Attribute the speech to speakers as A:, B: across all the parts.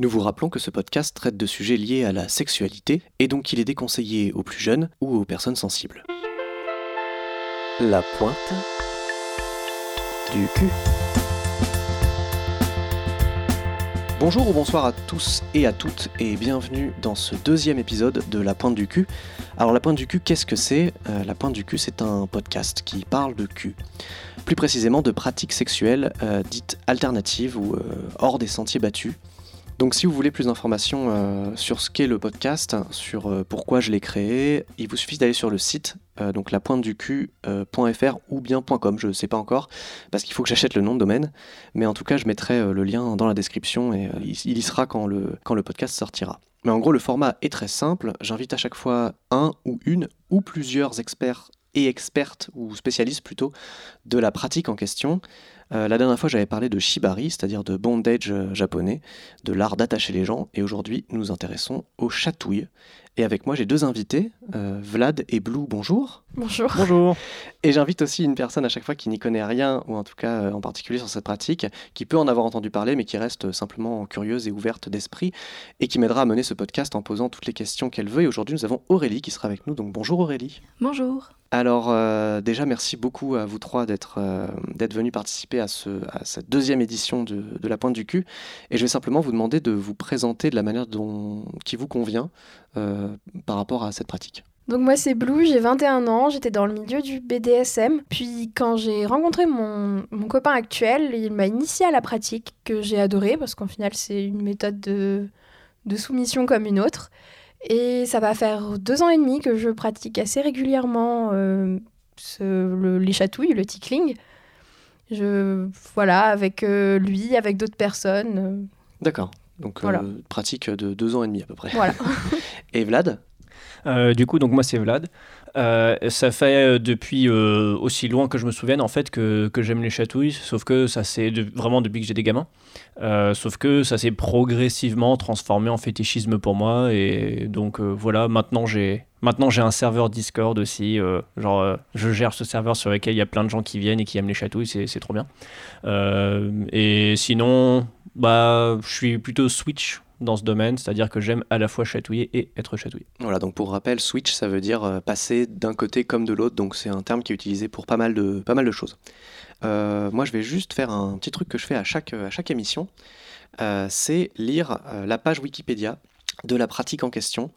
A: Nous vous rappelons que ce podcast traite de sujets liés à la sexualité et donc il est déconseillé aux plus jeunes ou aux personnes sensibles. La pointe du cul. Bonjour ou bonsoir à tous et à toutes et bienvenue dans ce deuxième épisode de La Pointe du cul. Alors La Pointe du cul, qu'est-ce que c'est? Euh, La Pointe du cul, c'est un podcast qui parle de cul. Plus précisément de pratiques sexuelles euh, dites alternatives ou euh, hors des sentiers battus. Donc si vous voulez plus d'informations euh, sur ce qu'est le podcast, sur euh, pourquoi je l'ai créé, il vous suffit d'aller sur le site, euh, donc lapointeducu.fr ou bien .com, je ne sais pas encore, parce qu'il faut que j'achète le nom de domaine, mais en tout cas je mettrai le lien dans la description et il, il y sera quand le, quand le podcast sortira. Mais en gros le format est très simple, j'invite à chaque fois un ou une ou plusieurs experts et expertes ou spécialistes plutôt de la pratique en question. Euh, la dernière fois, j'avais parlé de shibari, c'est-à-dire de bondage euh, japonais, de l'art d'attacher les gens, et aujourd'hui, nous nous intéressons aux chatouilles. Et avec moi, j'ai deux invités, euh, Vlad et Blue, bonjour.
B: Bonjour.
A: Bonjour. Et j'invite aussi une personne à chaque fois qui n'y connaît rien, ou en tout cas euh, en particulier sur cette pratique, qui peut en avoir entendu parler, mais qui reste simplement curieuse et ouverte d'esprit, et qui m'aidera à mener ce podcast en posant toutes les questions qu'elle veut. Et aujourd'hui, nous avons Aurélie qui sera avec nous, donc bonjour Aurélie.
B: Bonjour.
A: Alors euh, déjà, merci beaucoup à vous trois d'être euh, venus participer à, ce, à cette deuxième édition de, de La Pointe du Cul. Et je vais simplement vous demander de vous présenter de la manière dont, qui vous convient euh, par rapport à cette pratique.
B: Donc moi c'est Blue, j'ai 21 ans, j'étais dans le milieu du BDSM. Puis quand j'ai rencontré mon, mon copain actuel, il m'a initié à la pratique que j'ai adoré parce qu'en final c'est une méthode de, de soumission comme une autre. Et ça va faire deux ans et demi que je pratique assez régulièrement euh, ce- le- les chatouilles, le tickling. Je, voilà, avec euh, lui, avec d'autres personnes.
A: D'accord. Donc
B: Voilà.
A: euh, pratique de deux ans et demi à peu près.
B: voilà.
A: Et Vlad?
C: Euh, du coup, donc moi c'est Vlad. Euh, ça fait euh, depuis aussi loin que je me souvienne en fait que, j'aime les chatouilles, sauf que ça c'est vraiment depuis que j'ai des gamins. Sauf que ça s'est progressivement transformé en fétichisme pour moi et donc voilà maintenant j'ai maintenant j'ai un serveur Discord aussi. genre je gère ce serveur sur lequel il y a plein de gens qui viennent et qui aiment les chatouilles, c'est c'est trop bien. Et sinon bah je suis plutôt Switch dans ce domaine, c'est-à-dire que j'aime à la fois chatouiller et être chatouillé.
A: Voilà, donc pour rappel, switch, ça veut dire euh, passer d'un côté comme de l'autre, donc c'est un terme qui est utilisé pour pas mal de, pas mal de choses. Euh, moi, je vais juste faire un petit truc que je fais à chaque, à chaque émission, euh, c'est lire euh, la page Wikipédia de la pratique en question,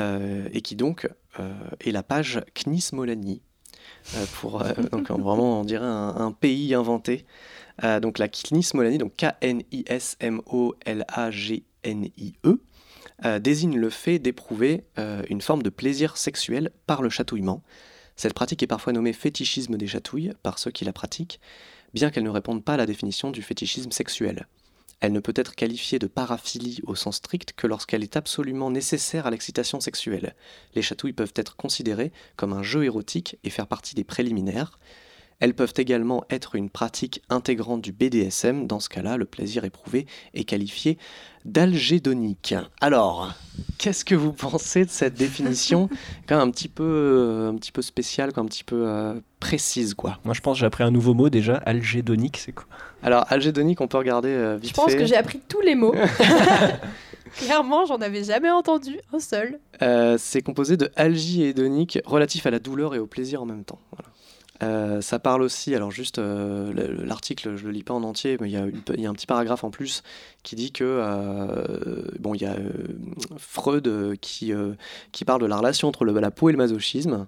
A: euh, et qui donc euh, est la page Knis Molani. Euh, pour, euh, donc en- vraiment, on dirait un, un pays inventé. Euh, donc la Knis Molani, donc K-N-I-S-M-O-L-A-G-N-I-E, euh, désigne le fait d'éprouver euh, une forme de plaisir sexuel par le chatouillement. Cette pratique est parfois nommée fétichisme des chatouilles par ceux qui la pratiquent, bien qu'elle ne réponde pas à la définition du fétichisme sexuel. Elle ne peut être qualifiée de paraphilie au sens strict que lorsqu'elle est absolument nécessaire à l'excitation sexuelle. Les chatouilles peuvent être considérées comme un jeu érotique et faire partie des préliminaires. Elles peuvent également être une pratique intégrante du BDSM. Dans ce cas-là, le plaisir éprouvé est qualifié d'algédonique. Alors, qu'est-ce que vous pensez de cette définition quand même un petit peu, euh, un petit peu spéciale, quand même un petit peu euh, précise, quoi
C: Moi, je pense que j'ai appris un nouveau mot déjà, algédonique, c'est quoi?
A: Alors, algédonique, on peut regarder euh, vite
B: Je pense
A: fait.
B: que j'ai appris tous les mots. Clairement, j'en avais jamais entendu un seul.
A: Euh, c'est composé de algie et hédonique relatif à la douleur et au plaisir en même temps. Voilà. Euh, ça parle aussi, alors juste euh, le- l'article, je le lis pas en entier, mais il y, a un petit paragraphe en plus qui dit que euh, bon, il y a Freud qui, qui parle de la relation entre la peau et le masochisme,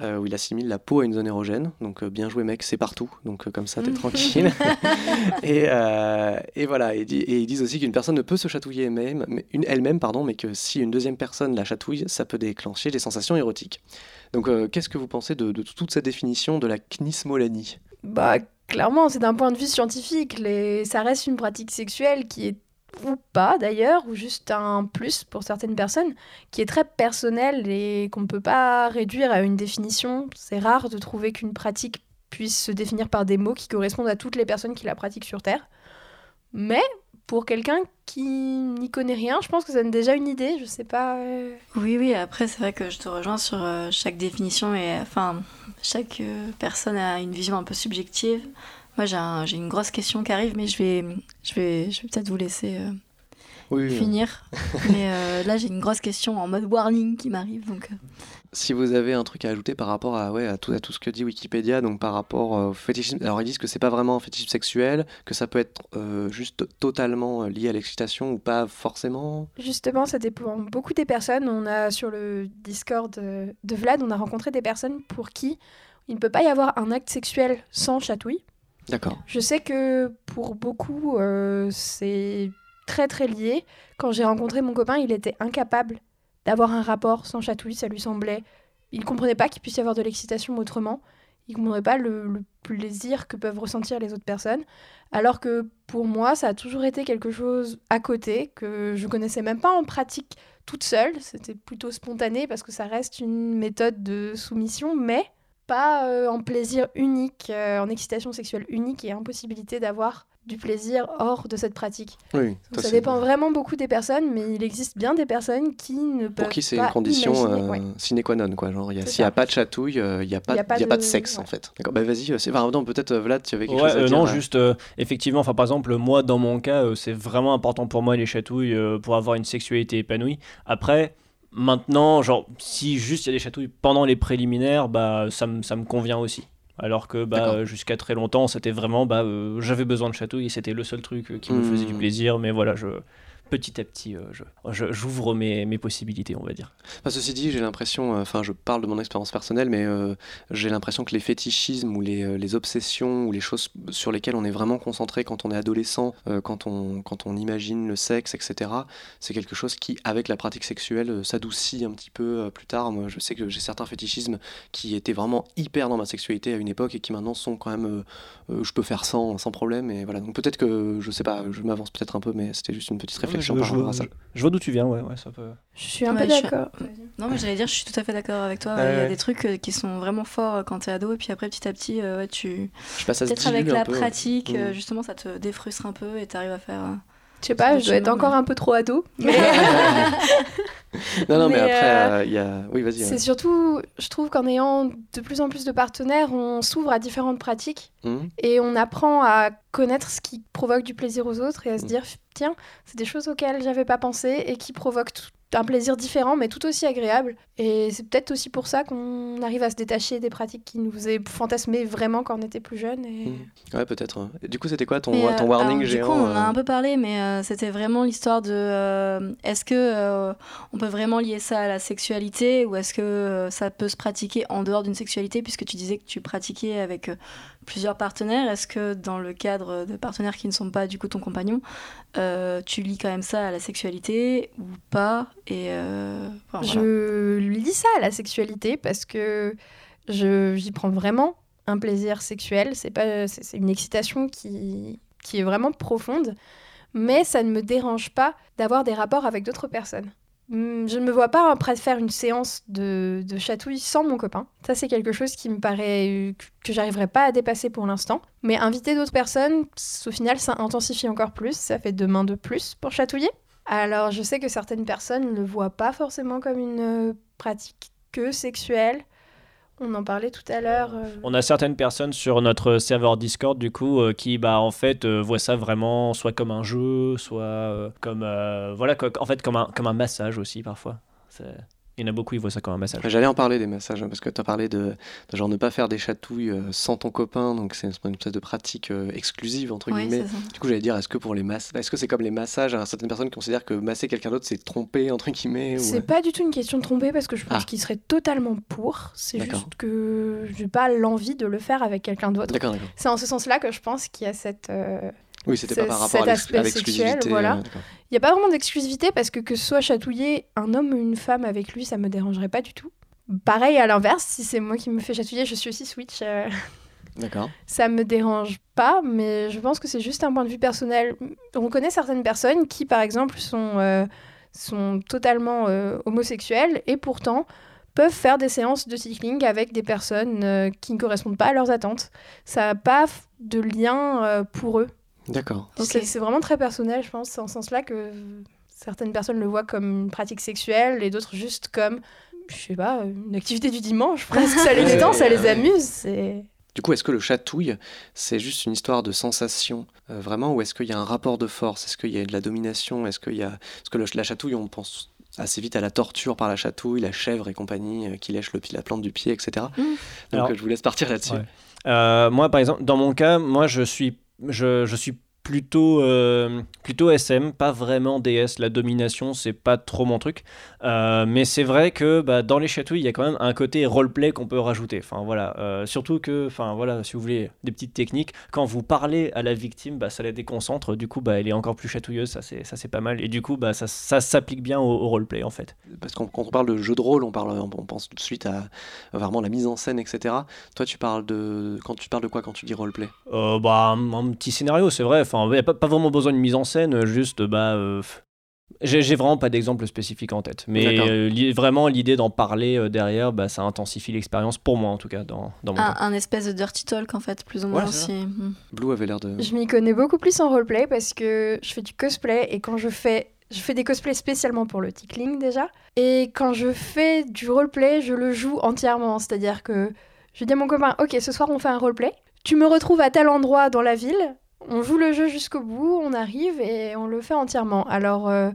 A: euh, où il assimile la peau à une zone érogène. Donc euh, bien joué mec, c'est partout, donc euh, comme ça t'es tranquille. et, et voilà, et, ils disent aussi qu'une personne ne peut se chatouiller elle-même, mais- une- elle-même, pardon, mais que si une deuxième personne la chatouille, ça peut déclencher des sensations érotiques. Donc qu'est-ce que vous pensez de, de toute cette définition de la knismolanie?
B: Bah, clairement, c'est d'un point de vue scientifique. Les... Ça reste une pratique sexuelle qui est, ou pas d'ailleurs, ou juste un plus pour certaines personnes, qui est très personnelle et qu'on ne peut pas réduire à une définition. C'est rare de trouver qu'une pratique puisse se définir par des mots qui correspondent à toutes les personnes qui la pratiquent sur Terre. Mais pour quelqu'un qui n'y connaît rien, je pense que ça donne déjà une idée. Je sais pas. euh,
D: Oui, oui, après, c'est vrai que je te rejoins sur euh, chaque définition et enfin, chaque euh, personne a une vision un peu subjective. Moi, j'ai un- j'ai une grosse question qui arrive, mais je vais, je vais, je vais peut-être vous laisser euh,
A: Oui, oui.
D: finir. Mais euh, là, j'ai une grosse question en mode warning qui m'arrive. Donc, euh,
A: Si vous avez un truc à ajouter par rapport à, ouais, à, tout, à tout ce que dit Wikipédia, donc par rapport au fétichisme, alors ils disent que c'est pas vraiment un fétichisme sexuel, que ça peut être euh, juste totalement lié à l'excitation ou pas forcément.
B: Justement, ça dépend beaucoup des personnes. On a sur le Discord de Vlad, on a rencontré des personnes pour qui il ne peut pas y avoir un acte sexuel sans chatouille. Je sais que pour beaucoup, euh, c'est très très lié. Quand j'ai rencontré mon copain, il était incapable d'avoir un rapport sans chatouille. Ça lui semblait. Il comprenait pas qu'il puisse y avoir de l'excitation autrement. Il comprenait pas le, le plaisir que peuvent ressentir les autres personnes. Alors que pour moi, ça a toujours été quelque chose à côté que je connaissais même pas en pratique toute seule. C'était plutôt spontané parce que ça reste une méthode de soumission, mais pas euh, en plaisir unique, euh, en excitation sexuelle unique et impossibilité d'avoir du plaisir hors de cette pratique.
A: Oui.
B: Donc ça dépend vraiment beaucoup des personnes, mais il existe bien des personnes qui ne peuvent
A: Pour qui c'est
B: pas
A: une condition
B: imaginer-
A: euh,
B: ouais.
A: sine qua non, quoi. Genre, s'il n'y a pas de chatouille, euh, il n'y a, pas-
B: Il y a pas
A: il y a pas de sexe en fait. D'accord. Bah vas-y, euh, c'est. Enfin, non, peut-être euh, Vlad, tu avais quelque
C: Ouais,
A: chose à
C: euh,
A: dire.
C: non,
A: euh,
C: juste euh, effectivement, enfin par exemple, moi dans mon cas, euh, c'est vraiment important pour moi les chatouilles euh, pour avoir une sexualité épanouie. Après, maintenant, genre, si juste il y a des chatouilles pendant les préliminaires, bah ça me ça me convient aussi. Alors que bah, jusqu'à très longtemps, c'était vraiment, bah, euh, j'avais besoin de chatouilles et c'était le seul truc euh, qui me faisait du plaisir. Mais voilà, je, petit à petit, euh, je, j'ouvre mes, mes possibilités, on va dire.
A: Ceci dit, j'ai l'impression, euh, enfin, je parle de mon expérience personnelle, mais euh, j'ai l'impression que les fétichismes ou les, les obsessions ou les choses sur lesquelles on est vraiment concentré quand on est adolescent, quand, on, quand on imagine le sexe, etc., c'est quelque chose qui, avec la pratique sexuelle, s'adoucit un petit peu plus tard. Moi, je sais que j'ai certains fétichismes qui étaient vraiment hyper dans ma sexualité à une époque et qui maintenant sont quand même, je peux faire sans, sans problème. Et voilà. Donc peut-être que, je sais pas, je m'avance peut-être un peu, mais c'était juste une petite réflexion
C: je, vois d'où tu viens, ouais, ouais, ça peut.
B: Je suis un
D: Ouais,
B: peu d'accord.
D: Non, mais j'allais dire, je suis tout à fait d'accord avec toi.
C: Ouais,
D: Il y a des trucs euh, qui sont vraiment forts euh, quand t'es ado, et puis après, petit à petit, euh, ouais, tu.
A: Je passe à se
D: Peut-être avec la
A: peu.
D: pratique,
A: Mm.
D: justement, ça te défrustre un peu et t'arrives à faire.
B: Je sais pas, je dois être encore un peu trop ado. Mais
A: Non, non, mais,
B: Mais,
A: après,
B: euh,
A: euh, il y a. Oui, vas-y.
B: c'est
A: ouais.
B: surtout, je trouve qu'en ayant de plus en plus de partenaires, on s'ouvre à différentes pratiques
A: Mhm.
B: et on apprend à connaître ce qui provoque du plaisir aux autres et à se
A: Mm.
B: dire, tiens, c'est des choses auxquelles j'avais pas pensé et qui provoquent tout- un plaisir différent mais tout aussi agréable. Et c'est peut-être aussi pour ça qu'on arrive à se détacher des pratiques qui nous faisaient fantasmer vraiment quand on était plus jeune. Et...
A: Mhm. Ouais, peut-être. Du coup, c'était quoi ton,
D: euh,
A: ton warning
D: alors,
A: géant
D: Du coup, on en a un peu parlé, mais euh, c'était vraiment l'histoire de euh, est-ce que euh, on peut vraiment lier ça à la sexualité ou est-ce que euh, ça peut se pratiquer en dehors d'une sexualité puisque tu disais que tu pratiquais avec euh, plusieurs partenaires. Est-ce que dans le cadre de partenaires qui ne sont pas du coup ton compagnon, euh, tu lis quand même ça à la sexualité ou pas Et euh, enfin, voilà.
B: Je lis ça à la sexualité parce que j'y prends vraiment un plaisir sexuel. C'est pas, c'est une excitation qui, qui est vraiment profonde, mais ça ne me dérange pas d'avoir des rapports avec d'autres personnes. Hum, Je ne me vois pas après faire une séance de, de chatouille sans mon copain. Ça, c'est quelque chose qui me paraît que j'arriverai pas à dépasser pour l'instant. Mais inviter d'autres personnes, au final, ça intensifie encore plus. Ça fait deux mains de plus pour chatouiller. Alors, je sais que certaines personnes ne le voient pas forcément comme une euh, pratique que sexuelle. On en parlait tout à l'heure. euh,
C: On a certaines personnes sur notre serveur Discord du coup euh, qui bah en fait euh, voient ça vraiment soit comme un jeu, soit euh, comme voilà en fait comme un comme un massage aussi parfois. Il y en a beaucoup ils voient ça comme un massage.
A: J'allais en parler des massages, hein, parce que tu as parlé de, de genre ne pas faire des chatouilles euh, sans ton copain, donc c'est une espèce de pratique euh, exclusive, entre
D: Ouais,
A: guillemets. Du coup, j'allais dire, est-ce que pour les est-ce que c'est comme les massages hein, Certaines personnes considèrent que masser quelqu'un d'autre, c'est tromper, entre guillemets. ou-
B: C'est pas du tout une question de tromper parce que je pense
A: Ah.
B: qu'il serait totalement pour. C'est juste que j'ai pas l'envie de le faire avec quelqu'un d'autre. C'est en ce sens-là que je pense qu'il y a cette. euh,
A: Oui, c'était pas par rapport
B: cet
A: à
B: aspect sexuel, voilà.
A: euh.
B: Il n'y a pas vraiment d'exclusivité parce que que ce soit chatouiller un homme ou une femme avec lui, ça me dérangerait pas du tout. Pareil à l'inverse, si c'est moi qui me fais chatouiller, je suis aussi switch. euh,
A: D'accord.
B: ça me dérange pas, mais je pense que c'est juste un point de vue personnel. On connaît certaines personnes qui, par exemple, sont, euh, sont totalement euh, homosexuelles et pourtant peuvent faire des séances de cycling avec des personnes euh, qui ne correspondent pas à leurs attentes. Ça n'a pas de lien pour eux.
A: D'accord.
B: C'est vraiment très personnel, je pense. C'est en ce sens-là que certaines personnes le voient comme une pratique sexuelle et d'autres juste comme, je sais pas, une activité du dimanche presque. Ça les détend, ça les amuse. C'est
A: Du coup, est-ce que le chatouille, c'est juste une histoire de sensation, euh, vraiment, ou est-ce qu'il y a un rapport de force? Est-ce qu'il y a de la domination? Est-ce qu'il y a... Parce que le- la chatouille, on pense assez vite à la torture par la chatouille, la chèvre et compagnie, euh, qui lèche le, la plante du pied, etc.
D: Mm.
A: Donc
C: Alors-
A: euh, je vous laisse partir là-dessus.
C: Ouais. Euh, moi, par exemple, dans mon cas, moi, je suis, je, je suis plutôt, euh, plutôt SM, pas vraiment DS. La domination, c'est pas trop mon truc. Euh, mais c'est vrai que bah, dans les chatouilles, il y a quand même un côté roleplay qu'on peut rajouter. Enfin voilà, Euh, surtout que, enfin voilà, si vous voulez des petites techniques, quand vous parlez à la victime, bah, ça la déconcentre. Du coup, bah, elle est encore plus chatouilleuse. Ça, c'est, ça, c'est pas mal. Et du coup, bah, ça, ça s'applique bien au, au roleplay en fait.
A: Parce que quand on parle de jeu de rôle, on, parle, on pense tout de suite à vraiment la mise en scène, etc. Toi, tu parles de... Quand tu parles de quoi quand tu dis roleplay?
C: Bah, un, un petit scénario, c'est vrai. Enfin, il n'y a pas, pas vraiment besoin de mise en scène, euh, juste, bah. euh, j'ai vraiment pas d'exemple spécifique en tête. Mais euh, li- vraiment, l'idée d'en parler euh, derrière, bah, ça intensifie l'expérience, pour moi en tout cas, dans, dans mon
D: Un, espèce de dirty talk en fait, plus ou moins
C: Ouais, c'est
D: aussi. Mm.
A: Blue avait l'air de...
B: Je m'y connais beaucoup plus en roleplay parce que je fais du cosplay et quand je fais. Je fais des cosplays spécialement pour le tickling déjà. Et quand je fais du roleplay, je le joue entièrement. C'est-à-dire que je dis à mon copain Ok, ce soir on fait un roleplay. Tu me retrouves à tel endroit dans la ville. On joue le jeu jusqu'au bout, on arrive et on le fait entièrement. Alors euh,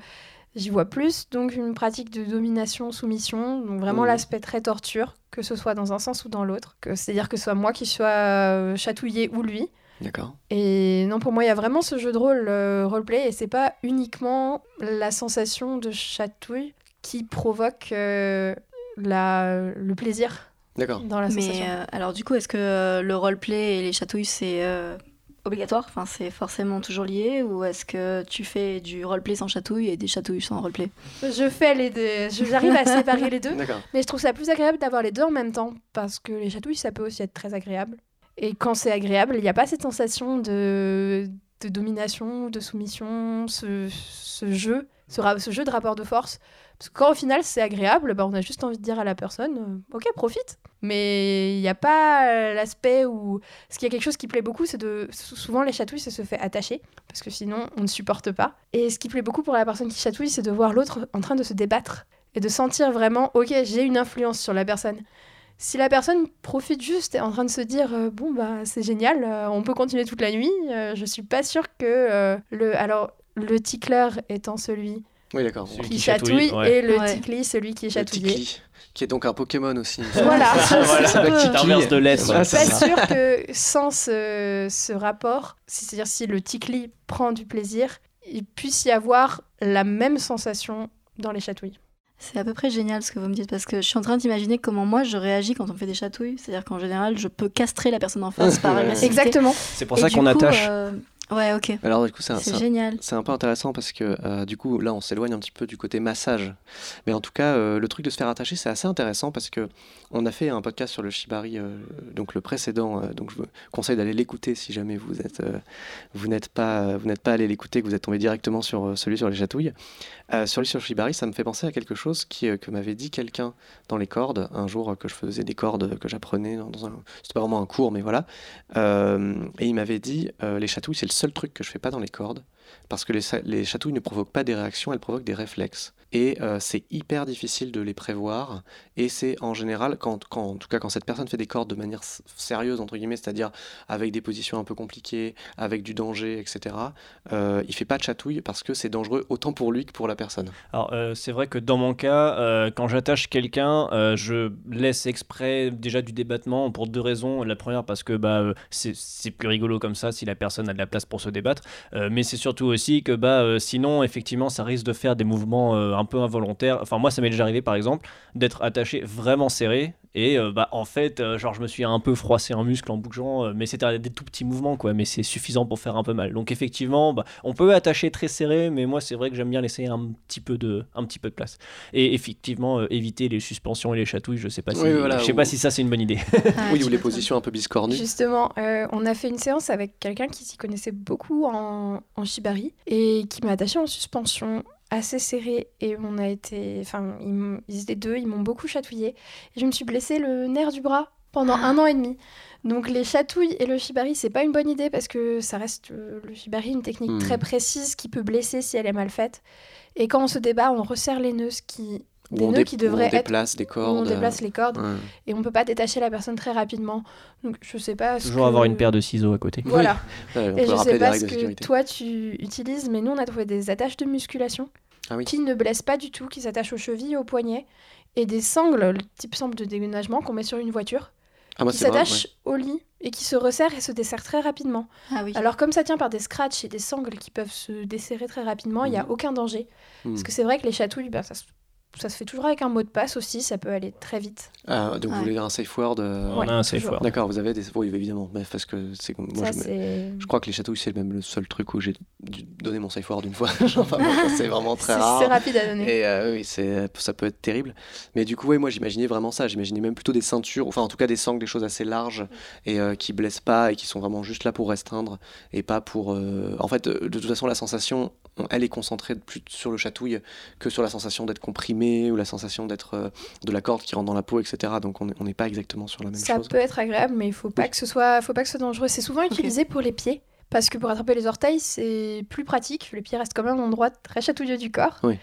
B: j'y vois plus donc une pratique de domination, soumission. Donc vraiment
A: Mhm.
B: l'aspect très torture, que ce soit dans un sens ou dans l'autre. Que- C'est-à-dire que ce soit moi qui sois euh, chatouillé ou lui.
A: D'accord.
B: Et non, pour moi, il y a vraiment ce jeu de rôle euh, roleplay, et c'est pas uniquement la sensation de chatouille qui provoque euh, la, le plaisir
A: D'accord.
B: dans la
D: Mais
B: sensation.
D: euh, alors du coup, est-ce que euh, le roleplay et les chatouilles, c'est euh, obligatoire Enfin, c'est forcément toujours lié Ou est-ce que tu fais du roleplay sans chatouille et des chatouilles sans roleplay?
B: Je fais les deux, j'arrive à séparer les deux, mais je trouve ça plus agréable d'avoir les deux en même temps, parce que les chatouilles, ça peut aussi être très agréable. Et quand c'est agréable, il n'y a pas cette sensation de, de domination, de soumission, ce, ce jeu, ce, ra- ce jeu de rapport de force. Parce que quand au final c'est agréable, bah, on a juste envie de dire à la personne, euh, ok, profite. Mais il n'y a pas euh, l'aspect où... Parce qu'il y a quelque chose qui plaît beaucoup, c'est de... sou- Souvent les chatouilles, ça se fait attacher, parce que sinon on ne supporte pas. Et ce qui plaît beaucoup pour la personne qui chatouille, c'est de voir l'autre en train de se débattre et de sentir vraiment, ok, j'ai une influence sur la personne. Si la personne profite juste et est en train de se dire euh, bon bah c'est génial, on peut continuer toute la nuit, euh, je suis pas sûre que le alors le tickler étant celui
A: Oui, d'accord.
C: Celui
B: qui,
C: qui
B: chatouille,
C: chatouille, ouais.
B: et le
D: Ouais.
B: tickly celui qui est chatouillé.
A: Tikli, qui est donc un Pokémon aussi.
B: Voilà.
C: voilà, c'est l'inverse de l'être.
A: Ouais,
B: Je suis pas
A: ça.
B: sûre que sans ce, ce rapport, c'est-à-dire si le tickly prend du plaisir, il puisse y avoir la même sensation dans les chatouilles.
D: C'est à peu près génial ce que vous me dites parce que je suis en train d'imaginer comment moi je réagis quand on me fait des chatouilles. C'est-à-dire qu'en général, je peux castrer la personne en face par agressivité.
B: Exactement.
C: C'est pour
D: Et
C: ça qu'on attache.
D: euh, Ouais, ok.
A: Alors du coup, c'est
D: génial.
A: c'est un peu intéressant parce que euh, du coup, là, on s'éloigne un petit peu du côté massage. Mais en tout cas, euh, le truc de se faire attacher, c'est assez intéressant parce que on a fait un podcast sur le shibari, euh, donc le précédent. donc je vous conseille d'aller l'écouter si jamais vous êtes, vous n'êtes pas, vous n'êtes pas allé l'écouter, que vous êtes tombé directement sur celui sur les chatouilles. Euh, sur le sur le shibari, ça me fait penser à quelque chose qui, que m'avait dit quelqu'un dans les cordes un jour que je faisais des cordes que j'apprenais dans, un, c'était pas vraiment un cours, mais voilà. Et il m'avait dit les chatouilles, c'est le seul truc que je fais pas dans les cordes parce que les, chatouilles ne provoquent pas des réactions, elles provoquent des réflexes. Et euh, c'est hyper difficile de les prévoir. Et c'est en général, quand, quand- en tout cas quand cette personne fait des cordes de manière sérieuse, entre guillemets, c'est-à-dire avec des positions un peu compliquées, avec du danger, etc., euh, il fait pas de chatouille parce que c'est dangereux autant pour lui que pour la personne.
C: Alors, euh, c'est vrai que dans mon cas, euh, quand j'attache quelqu'un, je laisse exprès déjà du débattement pour deux raisons. La première, parce que bah, c'est plus rigolo comme ça si la personne a de la place pour se débattre. Mais c'est surtout aussi que bah, sinon, effectivement, ça risque de faire des mouvements euh, un peu involontaires. Enfin, moi, ça m'est déjà arrivé, par exemple, d'être attaché vraiment serré. Et euh, bah, en fait, euh, genre, je me suis un peu froissé un muscle en bougeant, euh, mais c'était des tout petits mouvements, quoi. Mais c'est suffisant pour faire un peu mal. Donc, effectivement, bah, on peut attacher très serré, mais moi, c'est vrai que j'aime bien laisser un petit peu de, un petit peu de place. Et effectivement, euh, éviter les suspensions et les chatouilles, je sais pas si,
A: Oui, voilà,
C: je sais
A: ou-
C: pas si ça c'est une bonne idée.
D: Ah,
A: oui, ou les positions un peu biscornues.
B: Justement, euh, on a fait une séance avec quelqu'un qui s'y connaissait beaucoup en, en shibari et qui m'a attaché en suspension assez serrée et on a été enfin ils, étaient deux ils m'ont beaucoup chatouillé. Et je me suis blessé le nerf du bras pendant un an et demi. Donc les chatouilles et le shibari c'est pas une bonne idée parce que ça reste euh, le shibari une technique
A: Hmm.
B: très précise qui peut blesser si elle est mal faite. Et quand on se débat on resserre les nœuds ce qui des
A: on,
B: nœuds
A: dé-
B: qui
A: où
B: devraient
A: on
B: être
A: déplace des
B: où
A: cordes.
B: on déplace les cordes
A: ouais.
B: et on peut pas détacher la personne très rapidement. Donc je sais pas. ce
C: Toujours
B: que-
C: avoir une paire de ciseaux à côté.
B: Voilà.
A: Ouais,
B: Et je sais pas ce que toi tu utilises, mais nous on a trouvé des attaches de musculation
A: Ah oui.
B: qui ne blessent pas du tout, qui s'attachent aux chevilles et aux poignets, et des sangles, le type sangle de déménagement qu'on met sur une voiture,
A: Ah, moi,
B: qui s'attachent au lit et qui se resserrent et se desserrent très rapidement.
D: Ah oui.
B: Alors comme ça tient par des scratchs et des sangles qui peuvent se desserrer très rapidement, il n'y a
A: Mhm.
B: aucun danger.
A: ouais.
B: Parce que c'est vrai que les chatouilles, bah, ça, se- ça se fait toujours avec un mot de passe aussi, ça peut aller très vite.
A: Ah, donc vous voulez un safe word euh,
C: On
B: Ouais,
C: a un safe
B: toujours.
C: word.
A: D'accord, vous avez des. Oui, évidemment. Mais parce que c'est. Moi,
B: ça
A: je, me- je crois que les chatouilles, c'est même le seul truc où j'ai dû donner mon safe word une fois. enfin, c'est vraiment très
B: c'est-
A: rare.
B: c'est rapide à donner.
A: Et euh, oui, c'est, ça peut être terrible. Mais du coup, ouais, moi j'imaginais vraiment ça. J'imaginais même plutôt des ceintures, enfin en tout cas des sangles, des choses assez larges et euh, qui blessent pas et qui sont vraiment juste là pour restreindre et pas pour. euh, En fait, euh, de toute façon, la sensation, elle est concentrée plus sur le chatouille que sur la sensation d'être comprimé ou la sensation d'être euh, de la corde qui rentre dans la peau, etc. Donc on est- on n'est pas exactement sur la même
B: Ça
A: chose.
B: peut être agréable, mais il faut pas
A: Oui.
B: que ce soit, faut pas que ce soit dangereux. C'est souvent utilisé pour les pieds. Parce que pour attraper les orteils, c'est plus pratique. Les pieds restent quand même un endroit très chatouilleux du corps.
A: Oui.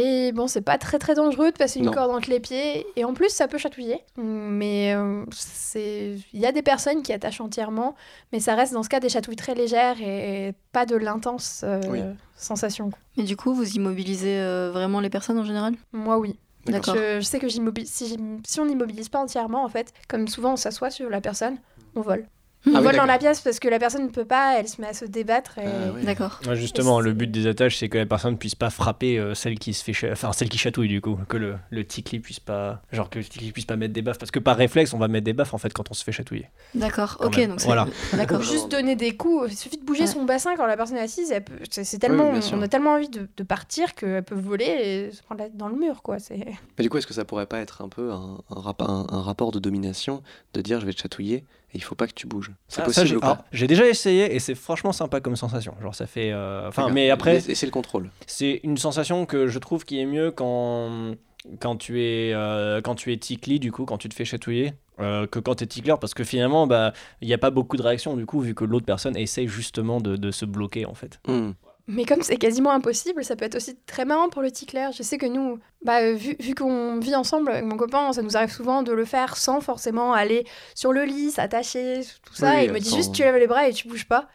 B: Et bon, c'est pas très très dangereux de passer une
A: Non.
B: corde entre les pieds. Et en plus, ça peut chatouiller. Mais euh, c'est, il y a des personnes qui attachent entièrement, mais ça reste dans ce cas des chatouilles très légères et pas de l'intense euh,
A: Oui.
B: sensation.
D: Mais du coup, vous immobilisez euh, vraiment les personnes en général?
B: Moi, oui.
D: D'accord.
B: Je, je sais que j'immobilise, si, si on n'immobilise pas entièrement, en fait, comme souvent on s'assoit sur la personne, on vole.
A: Ah
B: on
A: oui,
B: vole dans
A: d'accord.
B: la pièce parce que la personne ne peut pas, elle se met à se débattre. Et...
A: Ah oui.
D: D'accord.
C: Ouais, justement,
B: Et
C: le but des attaches, c'est que la personne puisse pas frapper euh, celle qui se fait, cha- enfin celle qui chatouille du coup, que le, le tickly puisse pas, genre que le tickly puisse pas mettre des baffes, parce que par réflexe, on va mettre des baffes en fait quand on se fait chatouiller.
D: D'accord.
C: Quand
D: Ok,
C: même.
D: donc c'est-
C: Voilà.
D: D'accord.
B: Juste donner des coups, il suffit de bouger
D: Ouais.
B: son bassin quand la personne est assise, elle peut- c'est tellement, on a tellement envie de, de partir qu'elle peut voler et se prendre la tête dans le mur. quoi. C'est...
A: Mais du coup, est-ce que ça pourrait pas être un peu un, un rap- un- un rapport de domination de dire je vais te chatouiller et il faut pas que tu bouges C'est
C: Ah,
A: possible
C: j'ai-
A: ou pas
C: alors, J'ai déjà essayé et c'est franchement sympa comme sensation. Genre ça fait, euh, enfin, mais après,
A: Et c'est le contrôle.
C: c'est une sensation que je trouve qui est mieux quand quand tu es euh, quand tu es tickly du coup quand tu te fais chatouiller euh, que quand tu es tickler parce que finalement bah il n'y a pas beaucoup de réaction du coup vu que l'autre personne essaye justement de, de se bloquer en fait.
A: Hmm.
B: Mais comme c'est quasiment impossible, ça peut être aussi très marrant pour le tickler. Je sais que nous, bah, vu, vu qu'on vit ensemble avec mon copain, ça nous arrive souvent de le faire sans forcément aller sur le lit, s'attacher, tout ça.
A: Oui,
B: et il me dit
A: sans-
B: juste tu lèves les bras et tu bouges pas.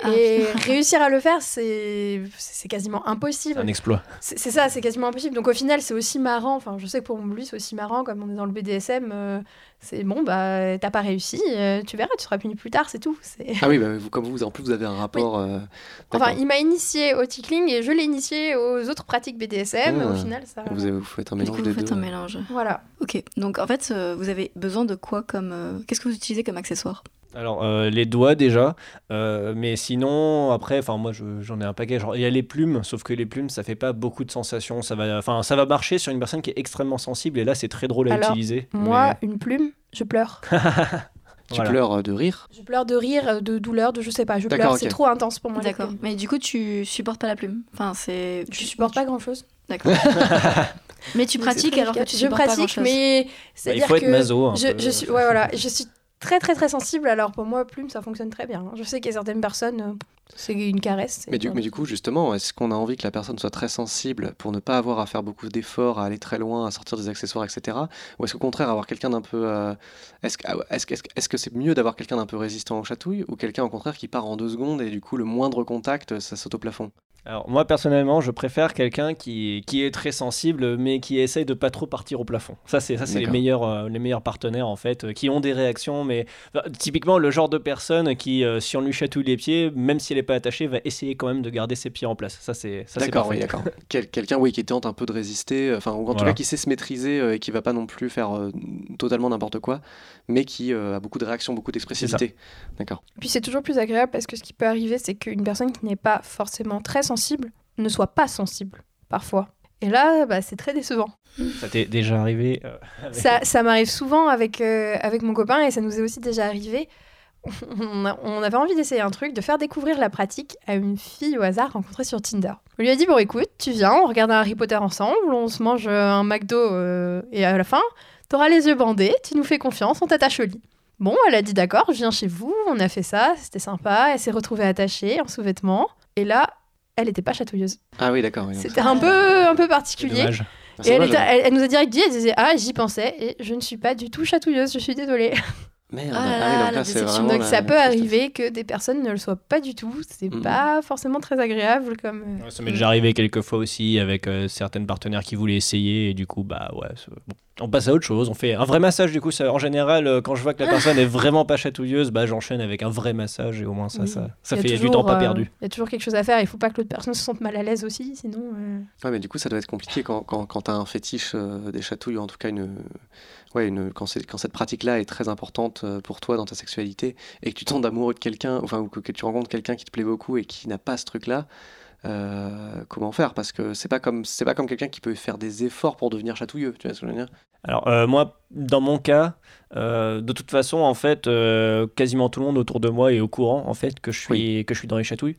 D: Ah,
B: et réussir à le faire, c'est c'est quasiment impossible.
C: un exploit.
B: C'est ça, c'est quasiment impossible. Donc au final, c'est aussi marrant. Enfin, je sais que pour lui, c'est aussi marrant, comme on est dans le BDSM. euh, c'est bon, bah, t'as pas réussi, euh, tu verras, tu seras puni plus tard, c'est tout.
A: Ah oui, bah, vous, comme vous, en plus, vous avez un rapport. euh,
B: Enfin, il m'a initié au tickling et je l'ai initié aux autres pratiques BDSM.
A: Ah.
B: Au final, ça.
A: vous, avez- vous faites un
D: Du
A: mélange
D: coup,
A: des
D: vous faites
A: deux.
D: un mélange.
B: Voilà.
D: Ok. Donc en fait, euh, vous avez besoin de quoi comme euh, Qu'est-ce que vous utilisez comme accessoire?
C: Alors euh, les doigts déjà, euh, mais sinon après, enfin moi je- j'en ai un paquet. Genre il y a les plumes, sauf que les plumes ça fait pas beaucoup de sensations. Ça va, enfin ça va marcher sur une personne qui est extrêmement sensible et là c'est très drôle à
B: Alors,
C: utiliser.
B: Moi, une plume, je pleure.
A: Tu
C: Voilà.
A: pleures euh, de rire?
B: Je pleure de rire, de douleur, de je sais pas. Je
A: D'accord,
B: pleure,
A: ok.
B: c'est trop intense pour moi. les
D: D'accord.
B: plumes.
D: Mais du coup, tu supportes pas la plume? Enfin, c'est.
B: Je supporte pas grand chose.
D: D'accord. mais tu pratiques alors que tu
B: je
D: supportes pas
B: pratique,
D: grand-chose.
B: mais
C: Bah, il
B: dire
C: faut être
B: que
C: maso. un
B: je,
C: peu.
B: je suis, ouais, voilà, je suis très très très sensible. Alors pour moi, plume, ça fonctionne très bien. Je sais qu'il y a certaines personnes, euh, c'est une caresse.
A: mais du, mais du coup, justement, est-ce qu'on a envie que la personne soit très sensible pour ne pas avoir à faire beaucoup d'efforts, à aller très loin, à sortir des accessoires, etc. Ou est-ce qu'au contraire, avoir quelqu'un d'un peu. euh, est-ce que ah est-ce est-ce que c'est mieux d'avoir quelqu'un d'un peu résistant aux chatouilles ou quelqu'un au contraire qui part en deux secondes et du coup, le moindre contact, ça saute au plafond?
C: Alors moi personnellement, je préfère quelqu'un qui, qui est très sensible, mais qui essaye de pas trop partir au plafond. Ça c'est ça c'est les meilleurs euh, les meilleurs partenaires en fait, euh, qui ont des réactions, mais enfin, typiquement le genre de personne qui, euh, si on lui chatouille les pieds, même si elle est pas attachée, va essayer quand même de garder ses pieds en place. Ça c'est ça c'est
A: D'accord, oui, d'accord. Quel- quelqu'un, oui, qui tente un peu de résister, enfin, ou en tout cas qui sait se maîtriser euh, et qui va pas non plus faire euh, totalement n'importe quoi, mais qui euh, a beaucoup de réactions, beaucoup d'expressivité. D'accord.
B: Puis c'est toujours plus agréable parce que ce qui peut arriver, c'est qu'une personne qui n'est pas forcément très sensible ne soit pas sensible parfois. Et là, bah, c'est très décevant.
C: Ça t'est déjà arrivé euh, avec-
B: Ça, ça m'arrive souvent avec, euh, avec mon copain et ça nous est aussi déjà arrivé. On, a- on avait envie d'essayer un truc, de faire découvrir la pratique à une fille au hasard rencontrée sur Tinder. On lui a dit Bon, écoute, tu viens, on regarde un Harry Potter ensemble, on se mange euh, un McDo euh, et à la fin, t'auras les yeux bandés, tu nous fais confiance, on t'attache au lit. Bon, elle a dit D'accord, je viens chez vous, on a fait ça, c'était sympa, elle s'est retrouvée attachée en sous-vêtements et là, elle n'était pas chatouilleuse.
A: Ah oui, d'accord. oui,
B: C'était un peu, un peu particulier. Et
A: c'est
B: elle,
A: dommage,
B: était- elle- elle nous a direct dit, elle disait Ah, j'y pensais, et je ne suis pas du tout chatouilleuse, je suis désolée.
A: Merde.
D: Ah
A: Ah oui,
D: là,
A: donc
D: la
A: là, c'est
D: déception.
A: vraiment
B: Donc
A: la-
B: ça
A: la
B: peut arriver que des personnes ne le soient pas du tout. C'est
A: Mhm.
B: pas forcément très agréable comme. euh,
C: Ouais, Ça m'est déjà arrivé quelques fois aussi avec euh, certaines partenaires qui voulaient essayer et du coup bah ouais c'est- bon. On passe à autre chose on fait un vrai massage du coup ça, en général euh, quand je vois que la personne est vraiment pas chatouilleuse bah j'enchaîne avec un vrai massage et au moins ça
B: Oui.
C: ça, fait du temps pas
B: euh,
C: perdu
B: Il y a toujours quelque chose à faire. Il faut pas que l'autre personne se sente mal à l'aise aussi, sinon. euh,
A: Ouais, mais du coup, ça doit être compliqué quand, quand, quand tu as un fétiche euh, des chatouilles, ou en tout cas, une, ouais, une, quand, c'est- quand cette pratique-là est très importante pour toi dans ta sexualité, et que tu tombes amoureux de quelqu'un, enfin, ou que, que tu rencontres quelqu'un qui te plaît beaucoup et qui n'a pas ce truc-là, euh, comment faire? Parce que c'est pas comme, c'est pas comme quelqu'un qui peut faire des efforts pour devenir chatouilleux, tu vois ce que je veux dire?
C: Alors euh, moi dans mon cas euh, de toute façon en fait euh, quasiment tout le monde autour de moi est au courant en fait que je suis que je suis dans les chatouilles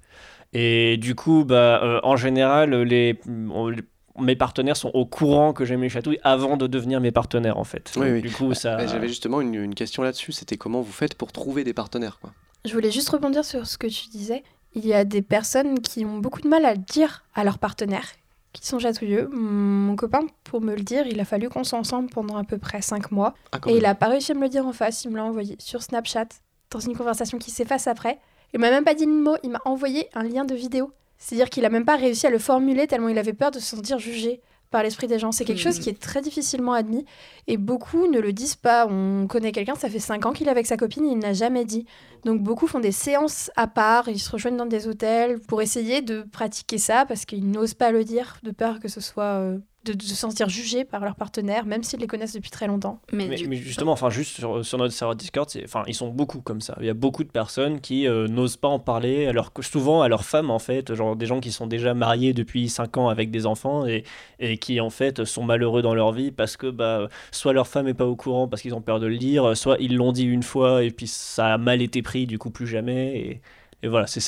C: et du coup bah euh, en général les, on- les- mes partenaires sont au courant que j'aime les chatouilles avant de devenir mes partenaires en fait
A: Oui,
C: Donc,
A: oui.
C: du coup ça
A: J'avais justement une, une question là-dessus, c'était comment vous faites pour trouver des partenaires quoi?
B: Je voulais juste rebondir sur ce que tu disais. Il y a des personnes qui ont beaucoup de mal à le dire à leurs partenaires, qui sont chatouilleux. Mon copain, pour me le dire, il a fallu qu'on soit ensemble pendant à peu près 5 mois.
A: Ah,
B: Et il a pas réussi à me le dire en face, il me l'a envoyé sur Snapchat, dans une conversation qui s'efface après. Il m'a même pas dit le mot, il m'a envoyé un lien de vidéo. C'est-à-dire qu'il a même pas réussi à le formuler tellement il avait peur de se sentir jugé par l'esprit des gens. C'est quelque chose qui est très difficilement admis et beaucoup ne le disent pas. On connaît quelqu'un, ça fait 5 ans qu'il est avec sa copine, il n'a jamais dit. Donc beaucoup font des séances à part, ils se rejoignent dans des hôtels pour essayer de pratiquer ça parce qu'ils n'osent pas le dire de peur que ce soit euh, de, de se sentir jugé par leur partenaire, même s'ils les connaissent depuis très longtemps.
D: Mais,
C: Mais,
D: du-
C: mais justement, enfin, juste sur, sur notre serveur Discord, c'est- enfin, ils sont beaucoup comme ça. Il y a beaucoup de personnes qui euh, n'osent pas en parler, alors que souvent à leurs femmes, en fait, genre des gens qui sont déjà mariés depuis 5 ans avec des enfants et, et qui, en fait, sont malheureux dans leur vie parce que bah, soit leur femme est pas au courant parce qu'ils ont peur de le dire, soit ils l'ont dit une fois et puis ça a mal été pris, du coup, plus jamais. Et, et voilà, c'est-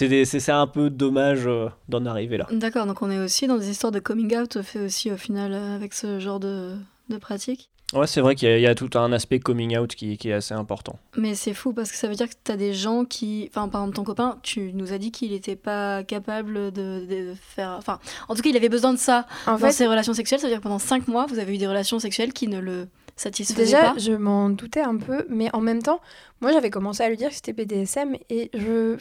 C: un peu dommage euh, d'en arriver là.
D: D'accord, donc on est aussi dans des histoires de coming out fait aussi au final euh, avec ce genre de, de pratique.
C: Ouais, c'est vrai qu'il y, a- il y a tout un aspect coming out qui, qui est assez important.
D: Mais c'est fou parce que ça veut dire que tu as des gens qui. Enfin, par exemple, ton copain, tu nous as dit qu'il n'était pas capable de, de faire. Enfin, en tout cas, il avait besoin de ça
B: En
D: dans
B: fait,
D: ses relations sexuelles. Ça veut dire que pendant 5 mois, vous avez eu des relations sexuelles qui ne le
B: Déjà,
D: pas.
B: je m'en doutais un peu, mais en même temps, moi j'avais commencé à lui dire que c'était BDSM et je,